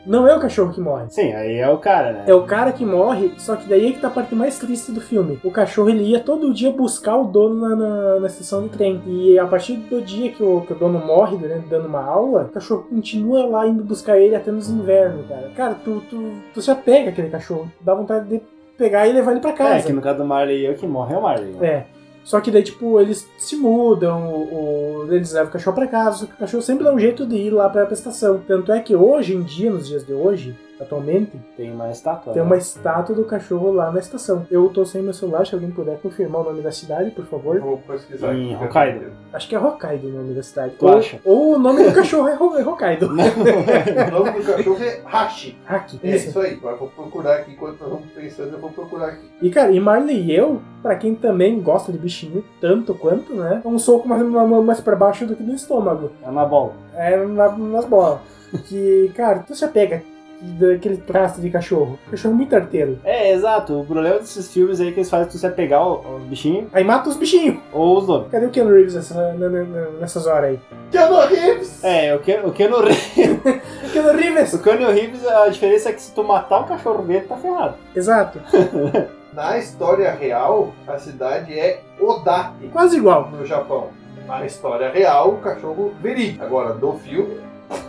Não é o cachorro que morre. Sim, aí é o cara, né? É o cara que morre, só que daí é que tá a parte mais triste do filme. O cachorro ele ia todo dia buscar o dono na, na, na estação de trem. E a partir do dia que o, que o dono morre, durante, dando uma aula, o cachorro continua lá indo buscar ele até nos invernos, cara. Cara, tu, tu, tu se apega àquele cachorro. Dá vontade de pegar e levar ele pra É, casa. que no caso do Marley eu, que morre é o Marley. né? É. Só que daí, tipo, eles se mudam, o, o- eles levam o cachorro pra casa, só que o cachorro sempre dá um jeito de ir lá pra estação. Tanto é que hoje em dia, nos dias de hoje, atualmente, Tem uma estátua. tem né? uma estátua do cachorro lá na estação. Eu tô sem meu celular, se alguém puder confirmar o nome da cidade, por favor. Vou pesquisar Em aqui. Hokkaido. Acho que é Hokkaido o nome da cidade. Tu ou, acha? ou o nome do cachorro é, Ho- é Hokkaido. O nome do cachorro é Hashi. Haki, É isso. isso aí. Agora eu vou procurar aqui. Enquanto nós vamos pensando, eu vou procurar aqui. E cara, e Marley e eu, pra quem também gosta de bichinho tanto quanto, né? É um soco mais, mais, pra baixo do que no estômago. É uma bola. É na- nas bolas. Que, cara, tu se apega daquele traço de cachorro. Cachorro é muito arteiro. É, exato. O problema desses filmes aí é que eles fazem tu se apegar ao- aos bichinhos Aí mata os bichinhos. ou os donos. Cadê o Keanu Reeves nessa- n- n- nessas horas aí? Keanu Reeves! É, o Ken, o Keanu Reeves. Keanu Reeves! O Keanu Reeves, a diferença é que se tu matar o cachorro dele, tá ferrado. Exato. Na história real, a cidade é Odate, Quase igual. no Japão. Na história real, o cachorro verídico. Agora, do filme,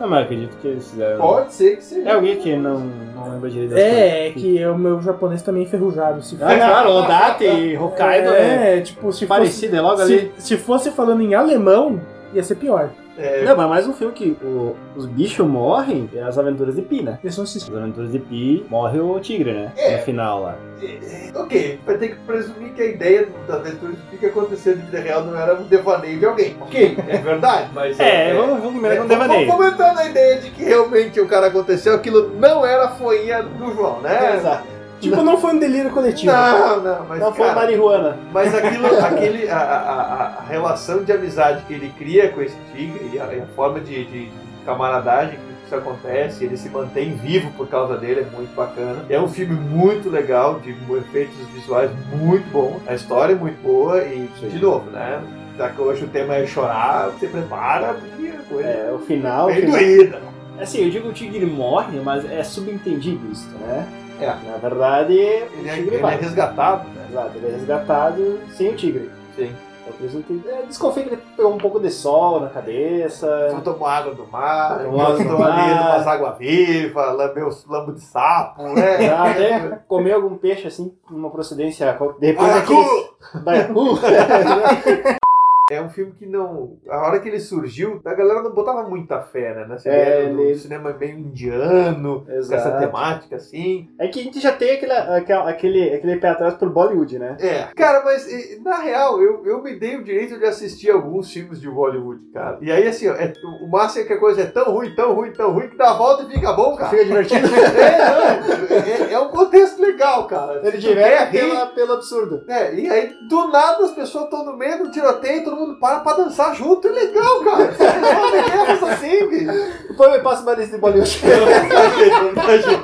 Não, mas eu acredito que eles fizeram. pode ser que seja. É alguém que não, não lembra direito É, é que o meu japonês também é enferrujado. Se Ah, claro, Odate e Hokkaido é, é, tipo, se fosse, parecido, é logo ali. se, se fosse falando em alemão, ia ser pior. É, Não, mas mais um filme que o- os bichos morrem é as aventuras de Pi, né? Eles não assistem. As aventuras de Pi morre o tigre, né? É. No final lá. é, ok, vai ter que presumir que a ideia da aventura de que aconteceu na vida real não era um devaneio de alguém. Ok, é verdade, mas. É, vamos, vamos começar com um devaneio. Vamos comentando a ideia de que realmente o cara aconteceu, aquilo não era a foinha do João, né? Exato. Tipo, não foi um delírio coletivo. Não, não, mas. Não foi cara, marihuana. Mas aquilo, aquele, a, a- a- relação de amizade que ele cria com esse tigre e a, a forma de, de camaradagem que isso acontece, ele se mantém vivo por causa dele, é muito bacana. É um filme muito legal, de efeitos visuais muito bons, a história é muito boa e, Sim. de novo, né? Já que hoje o tema é chorar, você prepara, porque a coisa É, o final. bem final- doída. Assim, eu digo que o tigre morre, mas é subentendido isso, né? É. Na verdade, Ele o é, ele é resgatado, né? Exato, ele é resgatado sem o tigre. Sim. Então, isso que é, desconfia que ele pegou um pouco de sol na cabeça. Só tomou água do mar, gostou ali umas águas vivas, lambeu os lambos de sapo, né? Já até comer algum peixe assim, numa procedência. De repente Baiacu! aquele. Baiacu! É um filme que não. A hora que ele surgiu, a galera não botava muita fé, né? Nessa É, ideia do ele- cinema meio indiano, com essa Exato. temática assim. É que a gente já tem aquele, aquele, aquele, pé atrás por Bollywood, né? É. Cara, mas na real, eu, eu me dei o direito de assistir alguns filmes de Bollywood, cara. E aí, assim, é, o massa é que a coisa é tão ruim, tão ruim, tão ruim, que dá a volta e fica bom, cara. Fica divertido. É, não, é, é um contexto legal, cara. Ele direto pela, pelo absurdo. É, e aí, do nada, as pessoas estão no meio do tiroteio, todo mundo para pra dançar junto. É legal, cara. Você guerras assim, bicho. Depois me passa uma lista de Bollywood. Eu imagino, imagino.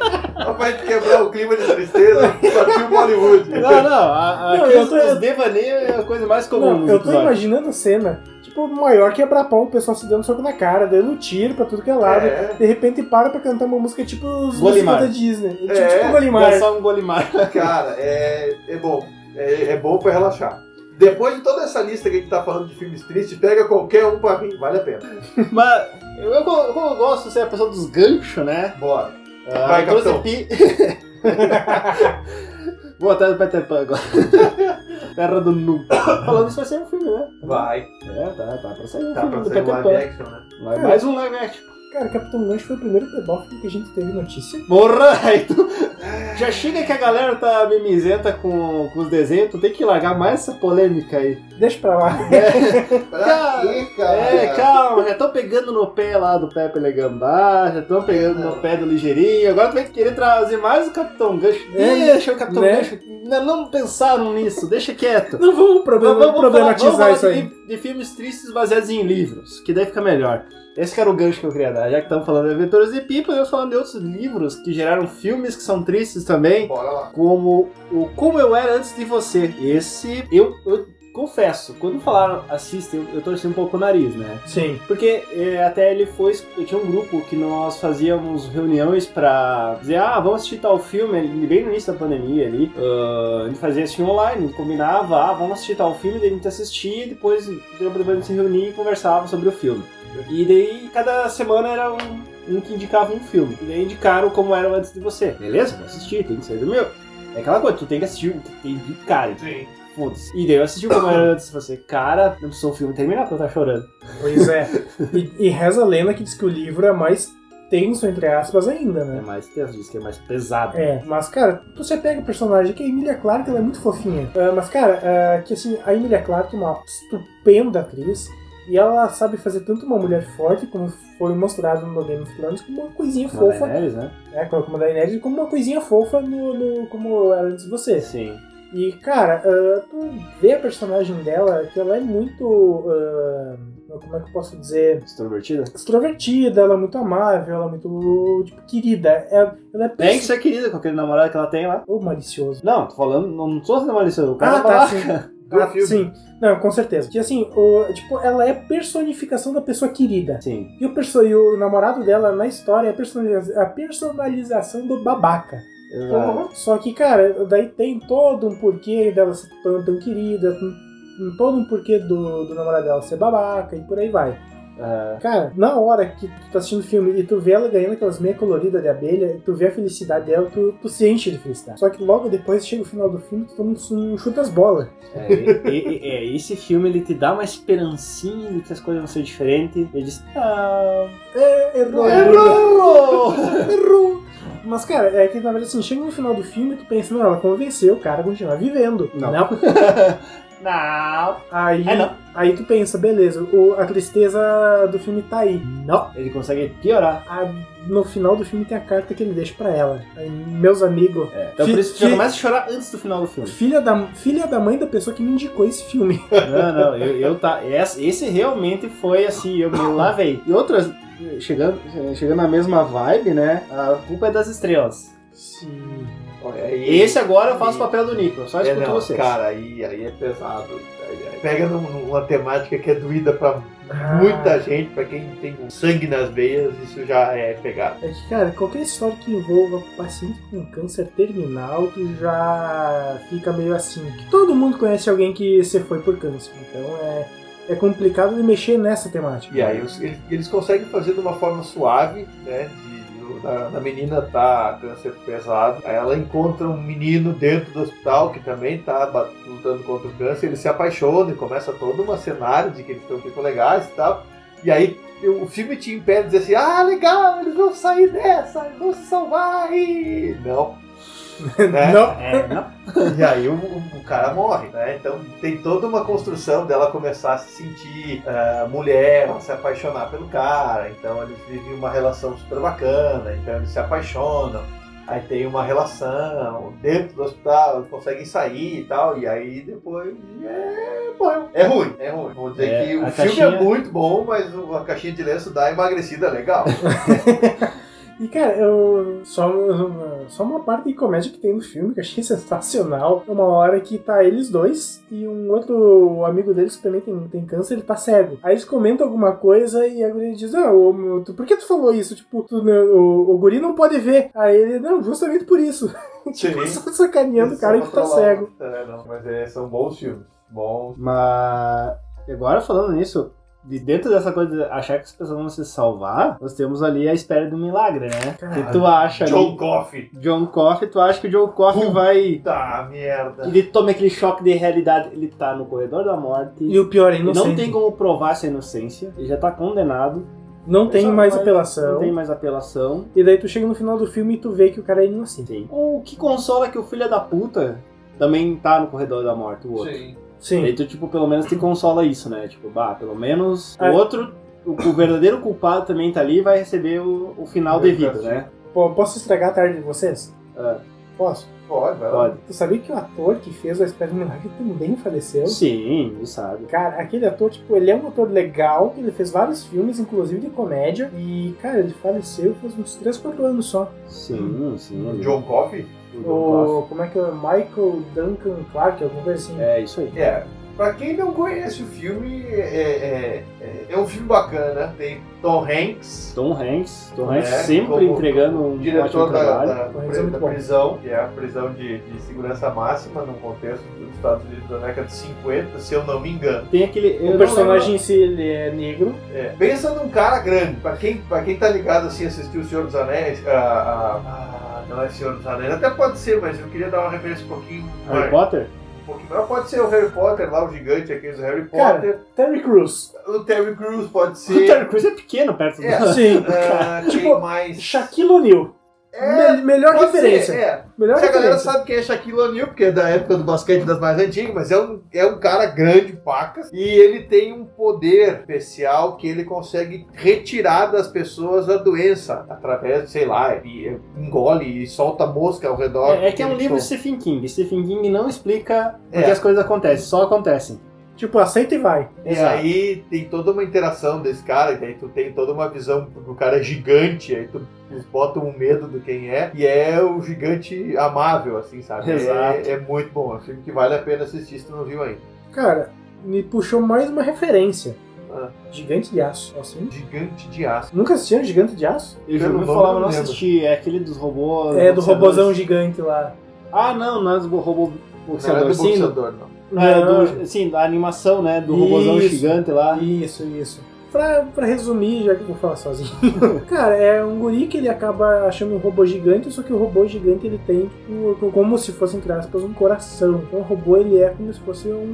pra gente quebrar o clima de tristeza, só tinha o Bollywood. Não, não, a, a, Não, aqui eu os, tô- os é a coisa mais comum Não, eu tô imaginando a cena, tipo, maior quebrar pau, o pessoal se dando soco na cara, dando tiro pra tudo que é lado. É. De repente para pra cantar uma música tipo os Golimar. músicos da Disney. Tipo, É, tipo Golimar. Dançar um golimar. Cara, é, é bom. É, é bom pra relaxar. Depois de toda essa lista que a gente tá falando de filmes tristes, pega qualquer um pra mim, vale a pena. Mas eu, eu, como eu gosto de ser a pessoa dos ganchos, né? Bora. Ah, Vai, capitão. pi- Vou até do Peter Pan agora. Terra do Nunca. Falando isso vai ser um filme, né? Vai. É, tá, tá pra sair um Tá filme pra do sair um Peter live Pan. action, né? Vai mais um live action. Cara, Capitão Gancho foi o primeiro pedófilo que a gente teve notícia. Porra! Aí tu... Já chega que a galera tá mimizenta com, com os desenhos, tu tem que largar mais essa polêmica aí. Deixa pra lá. Pra quê, cara? É, calma, já estão pegando no pé lá do Pepe Legambá, já estão pegando no pé do Ligeirinho, agora tu vai querer trazer mais o Capitão Gancho. É, Deixa o Capitão né? Gancho. Não, não pensaram nisso, deixa quieto. Não vamos problem- Vamos- vamos problematizar falar- vamos isso falar aí. De, de filmes tristes baseados em livros, que daí fica melhor. Esse que era o gancho que eu queria dar. Já que estamos falando de Aventuras de Pi, podemos falar de outros livros que geraram filmes que são tristes também, Bora lá. como o Como Eu Era Antes de Você. Esse, eu, eu confesso, quando falaram assista, eu, eu torci um pouco o nariz, né? Sim. Porque é, até ele foi. Eu tinha um grupo que nós fazíamos reuniões pra dizer, ah, vamos assistir tal filme, bem no início da pandemia ali. ah, a gente fazia assim online, combinava, ah, vamos assistir tal filme, daí a gente assistia e depois, depois a gente se reunia e conversava sobre o filme. E daí cada semana era um, um que indicava um filme. E daí indicaram como era antes de você. Beleza? Vou assistir, tem que ser do meu. É aquela coisa, tu tem que assistir o que tem de cara. Sim. Foda-se. E daí eu assisti o como era antes de você. Cara, não precisou o filme terminar porque eu tava chorando. Pois é. E, e reza a lenda que diz que o livro é mais tenso, entre aspas, ainda, É né? mais tenso, diz que é mais pesado. É, mas cara, você pega o personagem que a Emilia Clarke, ela é muito fofinha. Ah, mas cara, ah, que assim, a Emilia Clarke é uma estupenda atriz. E ela sabe fazer tanto uma mulher forte, como foi mostrado no Game of Thrones, como uma coisinha Como fofa, Daenerys, né? né? Como a Daenerys, como uma coisinha fofa no, no- como era antes de você. Sim. E, cara, ah, tu vê a personagem dela, que ela é muito. ah, como é que eu posso dizer? Extrovertida? Extrovertida, ela é muito amável, ela é muito, tipo, querida. Ela, ela é Tem que ser querida com aquele namorado que ela tem lá. Ô, malicioso. Não, tô falando, não, sou sendo malicioso. O cara Ah, tá sim. Do Ah, filme. sim. Não, com certeza. Que assim, o, tipo, ela é personificação da pessoa querida. Sim. E o, perso e o namorado dela na história é a personaliza- a personalização do babaca. Exato. Só que, cara, daí tem todo um porquê dela ser tão, tão querida, todo um porquê do, do namorado dela ser babaca e por aí vai. Ah, Cara, na hora que tu tá assistindo o filme e tu vê ela ganhando aquelas meias coloridas de abelha, tu vê a felicidade dela, tu, tu se enche de felicidade. Só que logo depois chega o final do filme, tu toma um, chute as bolas. é, e- e- é, esse filme ele te dá uma esperancinha de que as coisas vão ser diferentes. Ele diz, ah, É, errou, errou! errou. Mas, cara, é que na verdade assim, chega no final do filme e tu pensa, não, ela convenceu o cara a continuar vivendo. Não. Não. Aí, É, não. Aí tu pensa, beleza, o- a tristeza do filme tá aí. Não. Ele consegue piorar. A- no final do filme tem a carta que ele deixa pra ela. Aí, meus amigos, É, Então Fi- por isso que já começa a chorar antes do final do filme. filha da, filha da mãe da pessoa que me indicou esse filme. Não, não, eu, eu tá. Esse, realmente foi assim, eu me lavei. E outras, chegando, chegando na mesma vibe, né? A culpa é das estrelas. Sim. Olha, aí- Esse agora eu faço o papel do Nico, só É, escuto não, vocês. Cara, aí, aí é pesado. Pega num- numa temática que é doída pra Ah. muita gente, pra quem tem sangue nas veias, isso já é pegado. É que, cara, qualquer história que envolva paciente com câncer terminal, tu já fica meio assim. Que todo mundo conhece alguém que se foi por câncer. Então é, é complicado de mexer nessa temática. E aí eles, eles conseguem fazer de uma forma suave, né? De, da, da menina tá câncer pesado, aí ela encontra um menino dentro do hospital que também tá lutando contra o câncer, eles se apaixonam e começa todo um cenário de que eles estão ficam legais e tal. E aí o filme te impede de dizer assim, ah, legal, eles vão sair dessa, eles vão se salvar e. Não. né? Não. É, não. E aí o, o- cara morre, né? Então tem toda uma construção dela começar a se sentir ah, mulher, se apaixonar pelo cara. Então eles vivem uma relação super bacana, então eles se apaixonam. Aí tem uma relação dentro do hospital, eles conseguem sair e tal, e aí depois é bom. É ruim, é ruim. Vou dizer É, que o filme caixinha- é muito bom, mas a caixinha de lenço dá emagrecida legal. E, cara, eu, só, uma- só uma parte de comédia que tem no filme que eu achei sensacional. É uma hora que tá eles dois e um outro amigo deles que também tem, tem câncer, ele tá cego. Aí eles comentam alguma coisa e a guria diz: Não, ô, meu, tu- por que tu falou isso? Tipo, tu, né, o, o guri não pode ver. Aí ele, não, justamente por isso. tipo, Sim. só sacaneando o cara que tá cego. É, não, mas é, são bons filmes. Bons. Mas agora falando nisso, de dentro dessa coisa de achar que as pessoas vão se salvar, nós temos ali a espera do milagre, né? Caralho. Que tu acha John ali. Coffey. John Coffey, tu acha que o John Coffey Puta vai. Tá, merda. Ele toma aquele choque de realidade, ele tá no corredor da morte. E o pior é inocente. não tem como provar essa inocência, ele já tá condenado. Não tem mais vai- apelação. Não tem mais apelação. E daí tu chega no final do filme e tu vê que o cara é inocente. Sim. O que consola é que o filho da puta também tá no corredor da morte, o outro. Sim. Sim. Daí tu, tipo, pelo menos te consola isso, né? Tipo, bah, pelo menos É. o outro, o, o verdadeiro culpado também tá ali e vai receber o, o final Eu devido, né? Pô, posso estragar a tarde de vocês? Ah, Posso? Pode, vai lá. pode. Tu sabia que o ator que fez a Espera do Milagre também faleceu? Sim, ele sabe. Cara, aquele ator, tipo, ele é um ator legal, que ele fez vários filmes, inclusive de comédia, e, cara, ele faleceu faz uns 3, 4 anos só. Sim, sim. ele- John Coffey? o. O, como é que é? Michael Duncan Clark, alguma coisa assim. É, isso aí. É. Pra quem não conhece o filme, é, é, é, é um filme bacana. Tem Tom Hanks, Tom Hanks. Tom É, Hanks sempre como entregando um diretor ótimo da, trabalho. da, é da prisão, que é a prisão de, de segurança máxima num contexto dos Estados Unidos da década de 50, se eu não me engano. Tem aquele. O personagem em si, ele é negro. É, pensa num cara grande. Pra quem, pra quem tá ligado assim, assistiu O Senhor dos Anéis, a, a- a- não é Senhor dos Anéis, até pode ser, mas eu queria dar uma referência um pouquinho. Harry mais. Potter? Um pouquinho, mas pode ser o Harry Potter lá, o gigante aquele do Harry Cara, Potter. Terry Crews. o Terry Crews pode O ser. Terry Crews é pequeno perto do. É. Sim. Quem Tipo, mais? Shaquille O'Neal. É, Me- melhor referência. ser, é. Melhor Se a galera referência. sabe quem é Shaquille O'Neal, porque é da época do basquete das mais antigas, mas é um, é um cara grande, pacas, e ele tem um poder especial que ele consegue retirar das pessoas a doença através, sei lá, ele engole e solta mosca ao redor. É, é que é um livro de solta. Stephen King. Stephen King não explica porque É. as coisas acontecem, só acontecem. Tipo, aceita e vai. E Exato. aí tem toda uma interação desse cara, e daí tu tem toda uma visão porque o cara é gigante, aí tu eles botam um medo do quem é, e é o gigante amável, assim, sabe? É- Exato. É, muito bom, é um filme que vale a pena assistir se tu não viu ainda. Cara, me puxou mais uma referência. Ah. Gigante de Aço. Assim. Gigante de aço. Nunca assistiram Gigante de Aço? Eu já ouvi falar, mas não assisti. É aquele dos robôs. É, do robozão gigante lá. Ah, não, não é do robô Não é boxeador. do sim, boxeador, não. Não, é Não. do, sim, da animação, né? Do robôzão Isso. gigante lá. Isso, isso. Pra, pra resumir, já que eu vou falar sozinho. Cara, é um guri que ele acaba achando um robô gigante, só que o robô gigante ele tem tipo, como se fosse, entre aspas, um coração. Então o robô ele é como se fosse um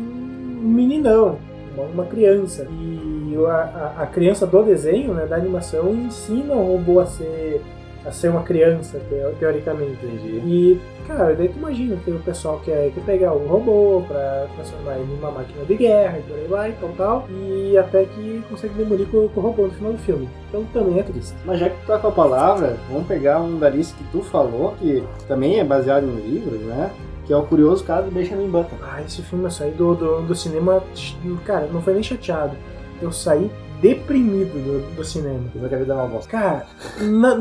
meninão, uma, uma criança. E a, a, a criança do desenho, né, da animação, ensina o robô a ser, a ser uma criança, teo- teoricamente. Entendi. E, cara, daí tu imagina, tem o pessoal que quer pegar o robô pra transformar ele numa máquina de guerra e por aí vai, tal, tal. E até que consegue demolir com, com o robô no final do filme. Então também é triste. Mas já que tu tá com a palavra, vamos pegar um da lista que tu falou, que também é baseado em livros, né? Que é o curioso caso do Benjamin Button. Ah, esse filme eu saí do, do, do cinema, cara, não foi nem chateado. Eu saí deprimido do, do cinema. Eu acabei de dar uma bosta. Cara, na-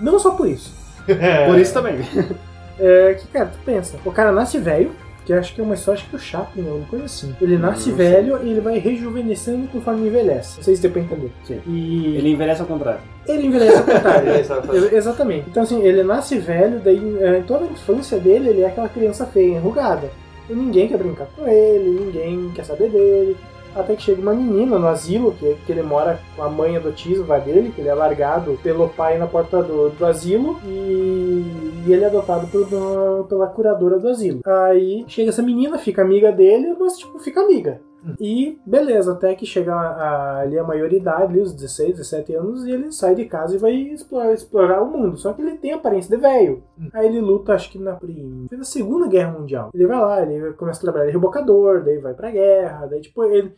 não só por isso. Por isso também. É que, cara, tu pensa, o cara nasce velho, que acho que é uma história acho que do Chaplin, alguma coisa assim. Ele nasce Não velho e ele vai rejuvenescendo conforme envelhece. Não sei se deu pra entender. Sim. E Ele envelhece ao contrário. ele envelhece ao contrário. É, exatamente. Ex- Exatamente. Então, assim, ele nasce velho, daí eh, toda a infância dele ele é aquela criança feia, enrugada. E ninguém quer brincar com ele, ninguém quer saber dele. Até que chega uma menina no asilo, que, que ele mora com a mãe adotiva dele, que ele é largado pelo pai na porta do, do asilo, e, e ele é adotado por, pela curadora do asilo. Aí chega essa menina, fica amiga dele, mas tipo, fica amiga. E beleza, até que chega a- ali a maioridade, ali, os 16, 17 anos, e ele sai de casa e vai explorar, explorar o mundo. Só que ele tem aparência de velho. Aí ele luta, acho que na, na Segunda Guerra Mundial. Ele vai lá, ele começa a trabalhar de rebocador, daí vai pra guerra, daí tipo, ele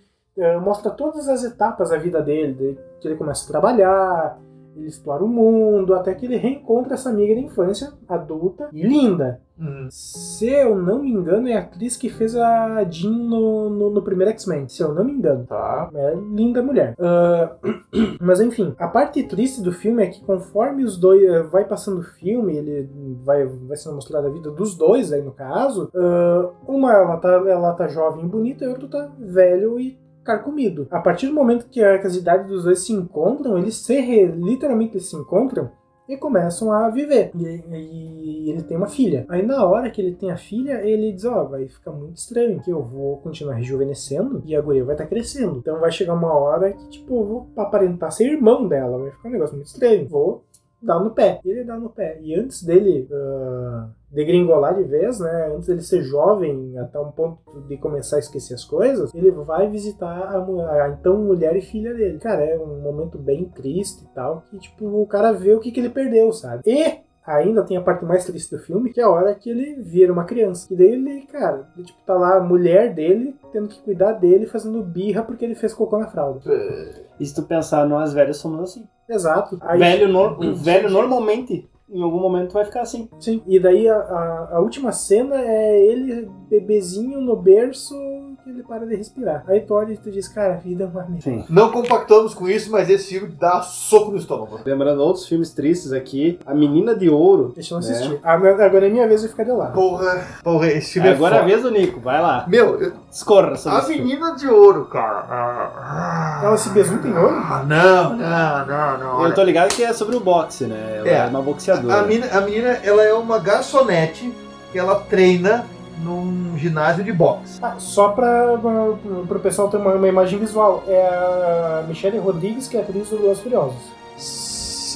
mostra todas as etapas da vida dele, que ele começa a trabalhar, Ele explora o mundo, até que ele reencontra essa amiga da infância, adulta e linda. Uhum. Se eu não me engano, é a atriz que fez a Jean no, no, no primeiro X-Men. Se eu não me engano. Tá. É linda mulher. Ah, mas enfim, a parte triste do filme é que conforme os dois eh, vai passando o filme, ele vai, vai sendo mostrada a vida dos dois aí no caso. ah, uma ela tá, ela tá jovem e bonita, e o outro tá velho e carcomido. A partir do momento que, a- que as idades dos dois se encontram, eles se re- literalmente se encontram e começam a viver. E, e ele tem uma filha. Aí na hora que ele tem a filha, ele diz, ó, vai ficar muito estranho que eu vou continuar rejuvenescendo e a guria vai estar crescendo. Então vai chegar uma hora que, tipo, eu vou aparentar ser irmão dela. Vai ficar um negócio muito estranho. Vou dar no pé. Ele dá no pé. E antes dele ah, degringolar de vez, né? Antes dele ser jovem até um ponto de começar a esquecer as coisas, ele vai visitar a, a então mulher e filha dele. Cara, é um momento bem triste e tal, que tipo, o cara vê o que, que ele perdeu, sabe? E ainda tem a parte mais triste do filme, que é a hora que ele vira uma criança. E daí ele, cara, tipo, tá lá a mulher dele tendo que cuidar dele, fazendo birra porque ele fez cocô na fralda. E se tu pensar, nós velhos somos assim. Exato. Aí- velho, nor- o velho normalmente, em algum momento, vai ficar assim. Sim. E daí a, a, a última cena é ele, bebezinho, no berço, que ele para de respirar. Aí tu olha e tu diz, cara, a vida é uma merda. Sim. Não compactamos com isso, mas esse filme dá soco no estômago. Lembrando outros filmes tristes aqui, A Menina de Ouro. Deixa eu né? assistir. Agora agora é minha vez de ficar de lado. Porra, porra, esse filme Agora é é a vez do Nico, vai lá. Meu, eu- Escorra sobre a esse filme. menina de ouro, cara. Ela se besunta em ouro? ah, não, não, não, não. Eu tô ligado que é sobre o boxe, né? Ela É. é, uma boxeadora. A menina, a menina, ela é uma garçonete que ela treina num ginásio de boxe. Ah, só pra, pra, pro pessoal ter uma, uma imagem visual. É a Michelle Rodrigues, que é atriz do e Furiosos.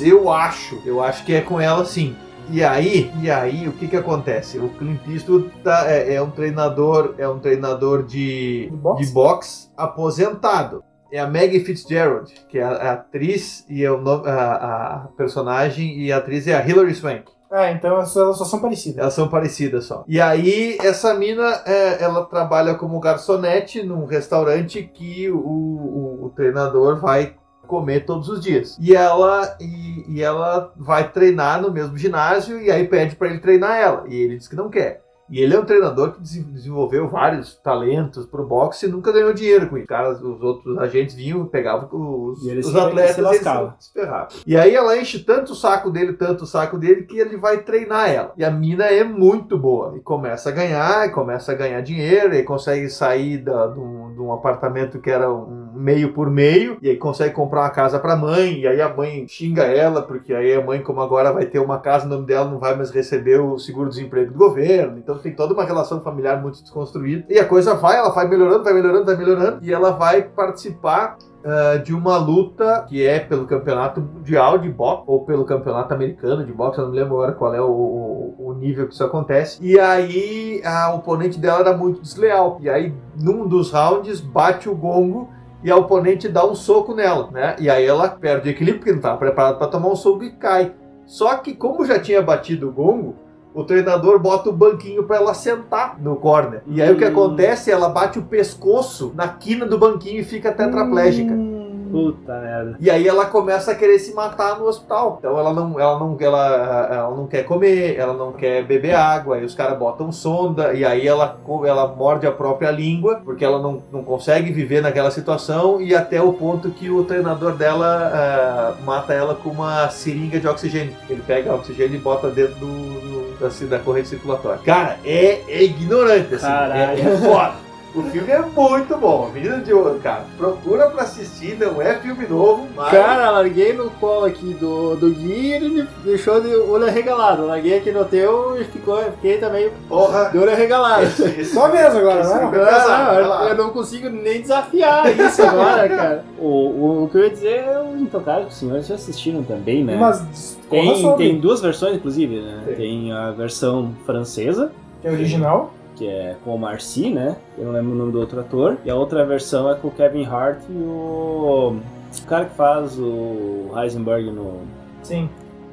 Eu acho, eu acho que é com ela sim. E aí, e aí, o que que acontece? O Clint Eastwood tá- é, é um treinador, é um treinador de, De boxe? de boxe aposentado. É a Maggie Fitzgerald, que é a, atriz e é o nome- a, a personagem e a atriz é a Hilary Swank. Ah, então elas só são parecidas. Elas são parecidas só. E aí, essa mina, é, ela trabalha como garçonete num restaurante que o, o- o treinador vai comer todos os dias. E ela, e, e ela vai treinar no mesmo ginásio e aí pede pra ele treinar ela. E ele diz que não quer. E ele é um treinador que desen- desenvolveu vários talentos pro boxe e nunca ganhou dinheiro com isso. Os caras, os outros agentes vinham, pegavam os, E os atletas e se ferravam. E aí ela enche tanto o saco dele, tanto o saco dele, que ele vai treinar ela. E a mina é muito boa. E começa a ganhar, e começa a ganhar dinheiro, e consegue sair da, de, um, de um apartamento que era um meio por meio, e aí consegue comprar uma casa pra mãe, e aí a mãe xinga ela, porque aí a mãe, como agora vai ter uma casa no nome dela, não vai mais receber o seguro-desemprego do governo. Então tem toda uma relação familiar muito desconstruída. E a coisa vai, ela vai melhorando, vai melhorando, vai melhorando, e ela vai participar ah, de uma luta que é pelo campeonato mundial de boxe ou pelo campeonato americano de boxe, eu não me lembro agora qual é o, o- o nível que isso acontece. E aí a oponente dela era muito desleal. E aí num dos rounds bate o gongo e a oponente dá um soco nela, né? E aí ela perde o equilíbrio porque não estava preparada para tomar um soco e cai. Só que como já tinha batido o gongo, o treinador bota o banquinho para ela sentar no corner. E aí o que Hum. acontece? Ela bate o pescoço na quina do banquinho e fica tetraplégica. Hum, Puta merda. E aí ela começa a querer se matar no hospital. Então ela não, ela não, ela, ela não quer comer, ela não quer beber água, aí os caras botam sonda, e aí ela, ela morde a própria língua, porque ela não, não consegue viver naquela situação, e até o ponto que o treinador dela ah, mata ela com uma seringa de oxigênio. Ele pega o oxigênio e bota dentro do, do- da, ci- da corrente circulatória. Cara, é, é ignorante, assim. Caralho. É, é foda. O filme é muito bom, Menina de Ouro, cara. Procura pra assistir, não é filme novo, mas. Cara, larguei no colo aqui do, do Gui e ele me deixou de olho arregalado. Larguei aqui no teu e ficou, fiquei também porra. de olho arregalado. Esse, esse, Só mesmo agora, esse né? é pesado, vai Não, eu não consigo nem desafiar isso agora, cara. O, o, o que eu ia dizer é o Intocável que os senhores já assistiram também, né? Mas tem, tem duas versões, inclusive, né? Tem. Tem a versão francesa, que é original. Que é com o Marcy, né? Eu não lembro o nome do outro ator. E a outra versão é com o Kevin Hart e o. O cara que faz o Heisenberg no. Sim.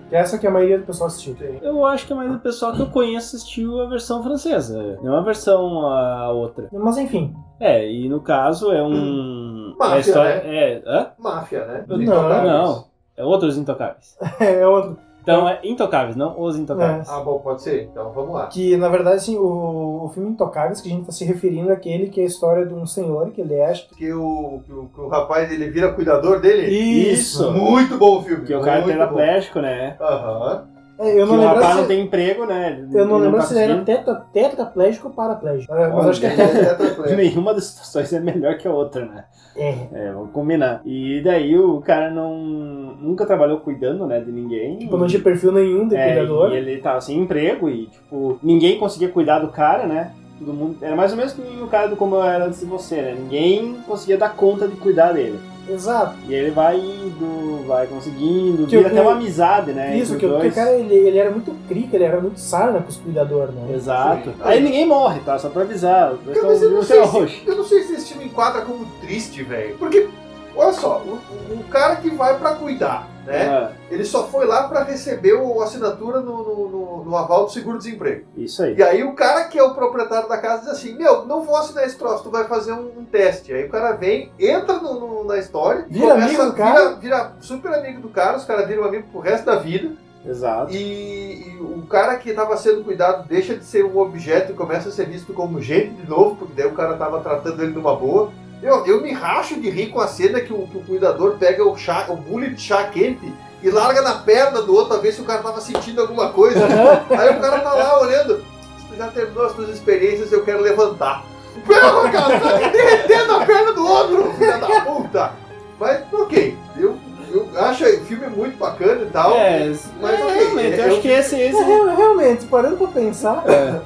Que é essa que a maioria do pessoal assistiu. Eu acho que a maioria do pessoal que eu conheço assistiu a versão francesa, não a versão a outra. Mas enfim. É, e no caso é um. Máfia, é a história. É. Hã? Máfia, né? Não. Não. É outros intocáveis. É outro. Então é intocáveis, não os intocáveis. Ah, bom, pode ser. Então vamos lá. Que, na verdade, assim, o, o filme Intocáveis, que a gente tá se referindo é aquele que é a história de um senhor, que ele é, que... O, que o, que o rapaz ele vira cuidador dele. Isso. Muito bom o filme. Que o cara é muito tetraplégico, né? Aham. É, eu que não o lembro rapaz não se... tem emprego, né? Eu não lembro tá se ele era tetra, tetraplégico ou paraplégico. É, Mas Olha, acho que é tetraplégico. Nenhuma das situações é melhor que a outra, né? É. É, vamos combinar. E daí o cara não nunca trabalhou cuidando, né, de ninguém. Tipo, não tinha perfil nenhum de É, cuidador. e ele tava sem emprego e, tipo, ninguém conseguia cuidar do cara, né? Todo mundo. Era mais ou menos que o cara do como eu era antes de você, né? Ninguém conseguia dar conta de cuidar dele. Exato. E ele vai indo, vai conseguindo, Que vira o- até uma amizade, né? Isso, que, o cara, ele, ele era muito crica, ele era muito sarna pros cuidadores, né? Exato. Sim. Aí ninguém morre, tá? Só pra avisar. Cara, mas eu não, estão sei se, eu não sei se esse filme enquadra como triste, velho. Porque, olha só, o, o- o cara que vai pra cuidar, né? Ah, Ele só foi lá pra receber o, a assinatura no, no, no- aval do seguro-desemprego. isso aí. E aí o cara que é o proprietário da casa diz assim, meu, não vou assinar esse troço, tu vai fazer um, um teste. Aí o cara vem, entra no- no- na história, Vira amigo do cara? Vira, vira super amigo do cara, os caras viram amigo pro resto da vida. Exato. E, e o cara que estava sendo cuidado deixa de ser um objeto e começa a ser visto como gente de novo, porque daí o cara estava tratando ele numa boa. Eu, eu me racho de rir com a cena que o, que o cuidador pega o, chá, o bule de chá quente e larga na perna do outro pra ver se o cara tava sentindo alguma coisa. Aí o cara tá lá olhando. Se tu já terminou as tuas experiências, eu quero levantar. Porra, cara, tá derretendo a perna do outro, filha da puta! Mas, ok, eu, eu acho o filme muito bacana e tal. É, mas é, ok, realmente, eu eu- acho que esse, esse É, real- realmente, parando pra pensar,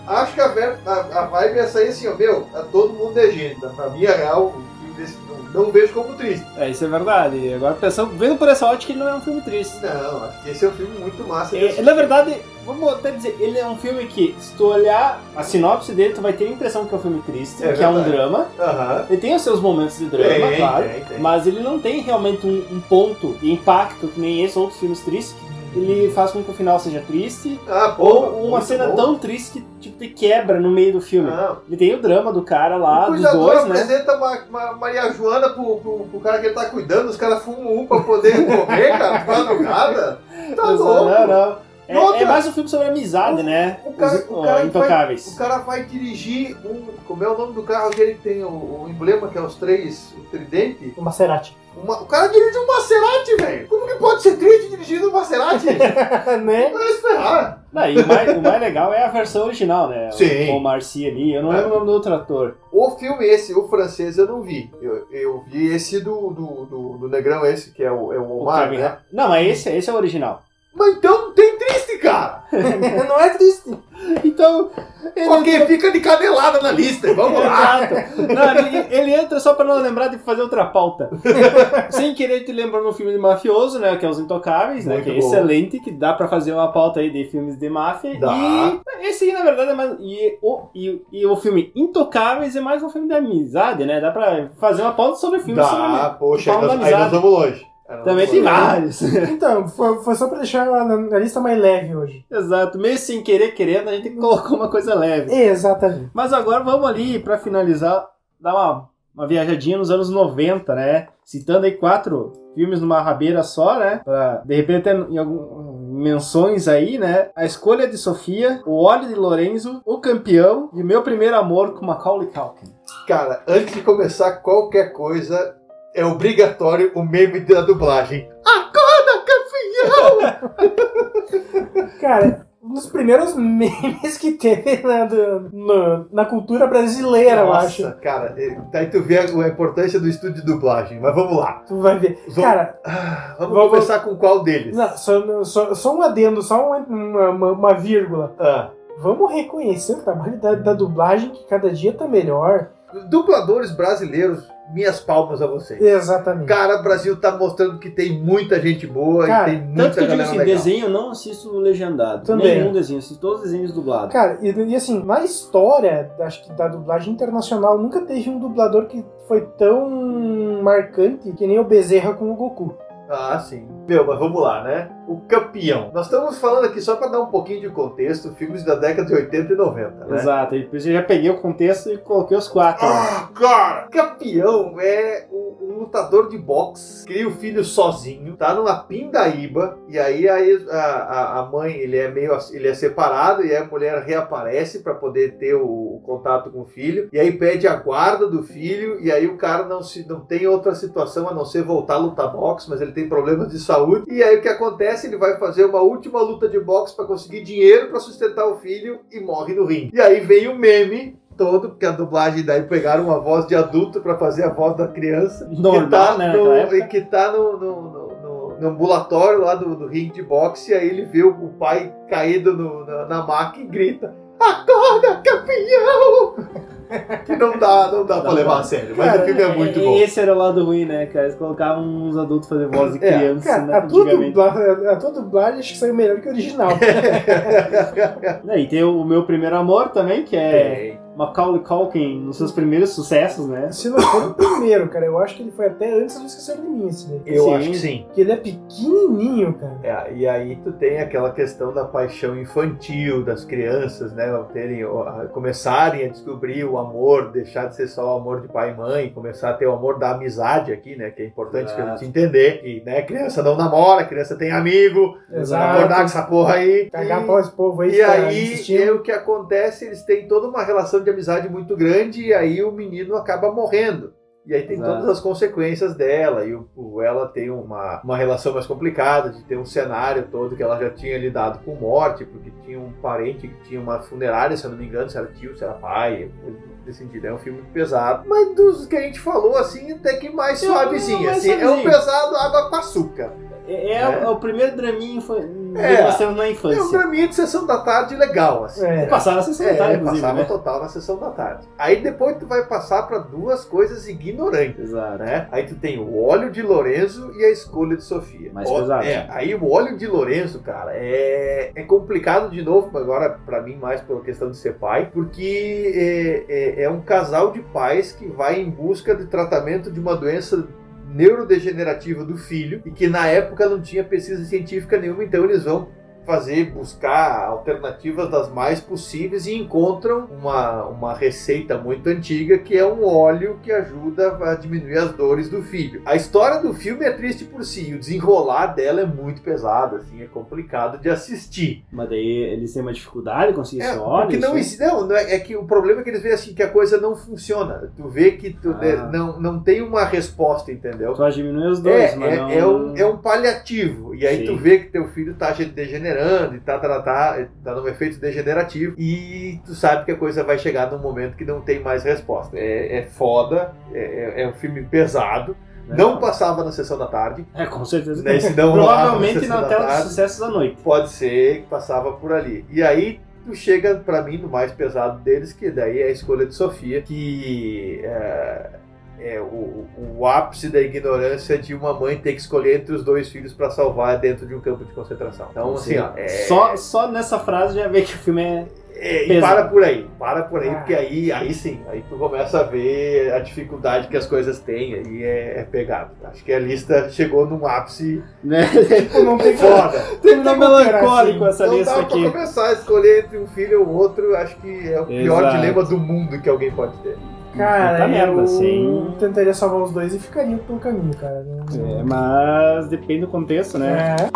Acho que a, a, a vibe é sair assim, ó, meu, todo mundo é gente. Pra mim, é real, desse, não, não vejo como triste. É, isso é verdade. Agora, pensando, vendo por essa ótica, ele não é um filme triste. Não, acho que esse é um filme muito massa. É, na verdade, vamos até dizer, ele é um filme que, se tu olhar a sinopse dele, tu vai ter a impressão que é um filme triste, É que é um verdade. drama. Aham. Ele tem os seus momentos de drama, Tem, claro. tem, tem. Mas ele não tem realmente um, um ponto de impacto que nem esses outros filmes tristes. Ele faz com que o final seja triste. Ah, pô, Ou uma cena bom. tão triste que tipo, te quebra no meio do filme. Não. Ele tem o drama do cara lá, o dos dois, né? apresenta uma, uma Maria Joana pro, pro, pro cara que ele tá cuidando, os caras fumam um pra poder comer, cara, de madrugada. Tá Não, louco. não. É, outra- é mais um filme sobre amizade, né? o cara- Os- o ó, cara vai- intocáveis. O cara vai dirigir um. Como é o nome do carro que tem o, o emblema, que é os três, o tridente? o Maserati. Uma- o cara dirige um Maserati, velho. Como que pode ser triste dirigindo um Maserati? né? Vai se ferrar. Não, e o mais, o mais legal é a versão original, né? Sim. O Marci ali. Eu não lembro o nome do outro ator. O filme esse, o francês, eu não vi. Eu, eu vi esse do, do, do, do Negrão, esse, que é o, é o O Omar, Kevin né? Não, mas esse, esse é o original. Mas então não tem triste, cara. não é triste. Então. Ele Porque fica de canelada na lista. Vamos lá. Exato. Não, ele, ele entra só pra não lembrar de fazer outra pauta. Sem querer te lembrar no filme de mafioso, né? Que é Os Intocáveis, né? Muito Que é bom. excelente, que dá pra fazer uma pauta aí de filmes de máfia. Dá. E esse aí, na verdade, é mais. E o, e, e o filme Intocáveis é mais um filme de amizade, né? Dá pra fazer uma pauta sobre filmes sobre Dá, poxa, falam aí nós, aí nós vamos longe. Também tem vários. Então, foi, foi só pra deixar a, a lista mais leve hoje. Exato. Meio sem querer, querendo, a gente colocou uma coisa leve. Exatamente. Mas agora vamos ali, pra finalizar, dar uma, uma viajadinha nos anos 90, né? Citando aí quatro filmes numa rabeira só, né? Pra, de repente, ter em algum, menções aí, né? A Escolha de Sofia, O Óleo de Lorenzo, O Campeão e O Meu Primeiro Amor com Macaulay Culkin. Cara, antes de começar qualquer coisa, é obrigatório o meme da dublagem. Acorda, campeão! Cara, um dos primeiros memes que teve na, na cultura brasileira, eu acho. Nossa, cara, é, daí tu vê a, a importância do estúdio de dublagem. Mas vamos lá. Tu vai ver. Vamos- Cara, Ah, vamos Vamos- começar com qual deles? não, só, só, só um adendo, só um- uma, uma, uma vírgula. Ah, Vamos reconhecer o trabalho da, da dublagem que cada dia tá melhor. dubladores brasileiros, minhas palmas a vocês. Exatamente. Cara, o Brasil tá mostrando que tem muita gente boa Cara, e tem muita Tanto que eu digo assim, legal. desenho eu não assisto legendado. Também. Nenhum desenho, assisto todos os desenhos dublados. Cara, e, e assim, na história, acho que da dublagem internacional, nunca teve um dublador que foi tão marcante que nem o Bezerra com o Goku. Ah, sim. Meu, mas vamos lá, né? O campeão. Nós estamos falando aqui só para dar um pouquinho de contexto, filmes da década de 80 e 90, né? Exato, e depois eu já peguei o contexto e coloquei os quatro. Ah, cara! Campeão é um, lutador de boxe, cria o filho sozinho, tá numa pindaíba, e aí, a, a, a mãe, ele é meio ele é separado, e aí a mulher reaparece para poder ter o, o contato com o filho, e aí pede a guarda do filho, e aí o cara não, se, não tem outra situação a não ser voltar a lutar boxe, mas ele tem problemas de saúde, e aí o que acontece? Ele vai fazer uma última luta de boxe para conseguir dinheiro para sustentar o filho e morre no ringue. E aí vem o meme todo, porque a dublagem daí pegaram uma voz de adulto para fazer a voz da criança. Normal, que tá né, no, naquela época. e que tá no, no, no- no- no ambulatório lá do, do ringue de boxe, e aí ele vê o, pai caído no- na, na maca e grita: Acorda, campeão! que não dá, não dá pra levar a sério, mas Cara, o filme é muito bom. Esse era o lado ruim, né, cara? Eles colocavam uns adultos fazer voz de É, criança, Cara, né, a tua, antigamente. dublagem, a tua dublagem acho que saiu melhor que o original. É, E tem o meu primeiro amor também, que é Tem. Macaulay Culkin nos seus primeiros sucessos, né? Se não for o primeiro, cara, eu acho que ele foi até antes do Esquecer de Mim, esse daí. Eu Sim. acho que sim. Porque ele é pequenininho, cara. É, e aí tu tem aquela questão da paixão infantil das crianças, né? Terem, começarem a descobrir o amor, deixar de ser só o amor de pai e mãe, começar a ter o amor da amizade aqui, né? Que é importante que a Exato. gente entender. Que, né, criança não namora, criança tem amigo, acordar com essa porra aí. Cagar E- pau esse povo aí. e que aí, é o que acontece, eles têm toda uma relação de amizade muito grande e aí o menino acaba morrendo. E aí tem Exato. todas as consequências dela. E o, o- ela tem uma, uma relação mais complicada, de ter um cenário todo que ela já tinha lidado com morte, porque tinha um parente que tinha uma funerária, se eu não me engano, se era tio, se era pai, nesse sentido. É um filme pesado. Mas dos que a gente falou, assim, até que mais suavezinho. Assim, é um pesado água com açúcar. É, é É. o- é o primeiro draminha infan... É. que nós temos na É um infância. draminha de sessão da tarde legal, assim. É. Passaram a sessão É, da tarde, inclusive, passava né? total na sessão da tarde. Aí depois tu vai passar para duas coisas ignorantes. Exato. Né? Aí tu tem o óleo de Lorenzo e a escolha de Sofia. Mais Ó, pesado. É, aí o óleo de Lorenzo, cara, é, é complicado de novo, agora pra mim mais pela questão de ser pai, porque é, é- é um casal de pais que vai em busca de tratamento de uma doença neurodegenerativa do filho e que na época não tinha pesquisa científica nenhuma, então eles vão fazer, buscar alternativas das mais possíveis e encontram uma, uma receita muito antiga que é um óleo que ajuda a diminuir as dores do filho. A história do filme é triste por si, o desenrolar dela é muito pesado, assim, é complicado de assistir. Mas daí eles têm uma dificuldade em conseguir É, esse óleo. porque não, isso? exi- não, não é, é que o problema é que eles veem assim que a coisa não funciona. Tu vê que tu, Ah. né, não, não tem uma resposta, entendeu? Só diminui os dois, É, mas é, não... é um, é um paliativo. E aí Sim. tu vê que teu filho tá degenerando e tá, tá, tá, tá num efeito degenerativo. E tu sabe que a coisa vai chegar num momento que não tem mais resposta. É, é foda, é, é- é um filme pesado. né? Não passava na sessão da tarde. É, com certeza. Né? Se não Provavelmente na da tela dos tarde. sucessos da noite. Pode ser que passava por ali. E aí tu chega pra mim no mais pesado deles, que daí é a escolha de Sofia, que é, é o, o ápice da ignorância de uma mãe ter que escolher entre os dois filhos pra salvar dentro de um campo de concentração. Então, assim, ó, é, Só, só nessa frase já vê que o filme é. é, e para por aí, para por aí, Ah. porque aí, aí sim, aí tu começa a ver a dificuldade que as coisas têm, aí é, é pegado. Acho que a lista chegou num ápice Né? Tipo, não tem foda. Terminou operar melancólico assim. essa não lista dá aqui. pra começar a escolher entre um filho ou outro, acho que é o pior Exato. dilema do mundo que alguém pode ter. Cara, Puta merda, eu assim. tentaria salvar os dois e ficaria pelo caminho, cara. Não- É, mas depende do contexto, né? É.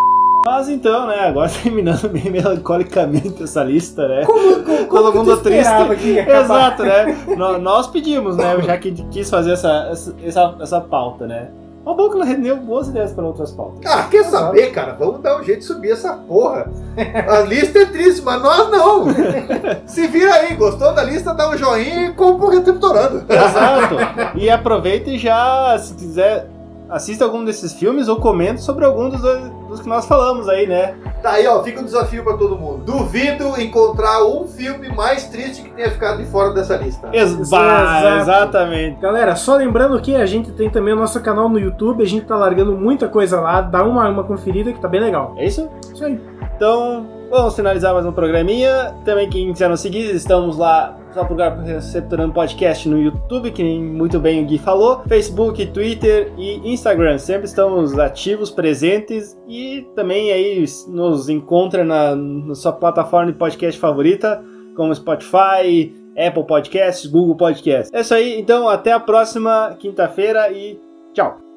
Mas então, né? Agora terminando meio melancolicamente essa lista, né? Como, como, Todo mundo triste. Exato, né? Nó- Nós pedimos, né? Já que quis fazer essa, essa, essa pauta, né? Mas bom que ela rendeu boas ideias para outras pautas. Ah, quer saber, cara? Vamos dar um jeito de subir essa porra. A lista é triste, mas nós não. Se vira aí, gostou da lista, dá um joinha e compra o Retriptorando. Exato. E aproveita e já, se quiser, assista algum desses filmes ou comente sobre algum dos, dois- dos que nós falamos aí, né? Tá aí, ó, fica um desafio pra todo mundo. Duvido encontrar um filme mais triste que tenha ficado de fora dessa lista. Ex exato. exatamente. Galera, só lembrando que a gente tem também o nosso canal no YouTube, a gente tá largando muita coisa lá, dá uma, uma conferida que tá bem legal. É isso? Isso aí. Então, Vamos finalizar mais um programinha. Também quem quiser nos seguir, estamos lá só procurar Receptorando Podcast no YouTube, que muito bem o Gui falou, Facebook, Twitter e Instagram. Sempre estamos ativos, presentes e também aí nos encontra na, na sua plataforma de podcast favorita, como Spotify, Apple Podcasts, Google Podcasts. É isso aí, então até a próxima quinta-feira e tchau!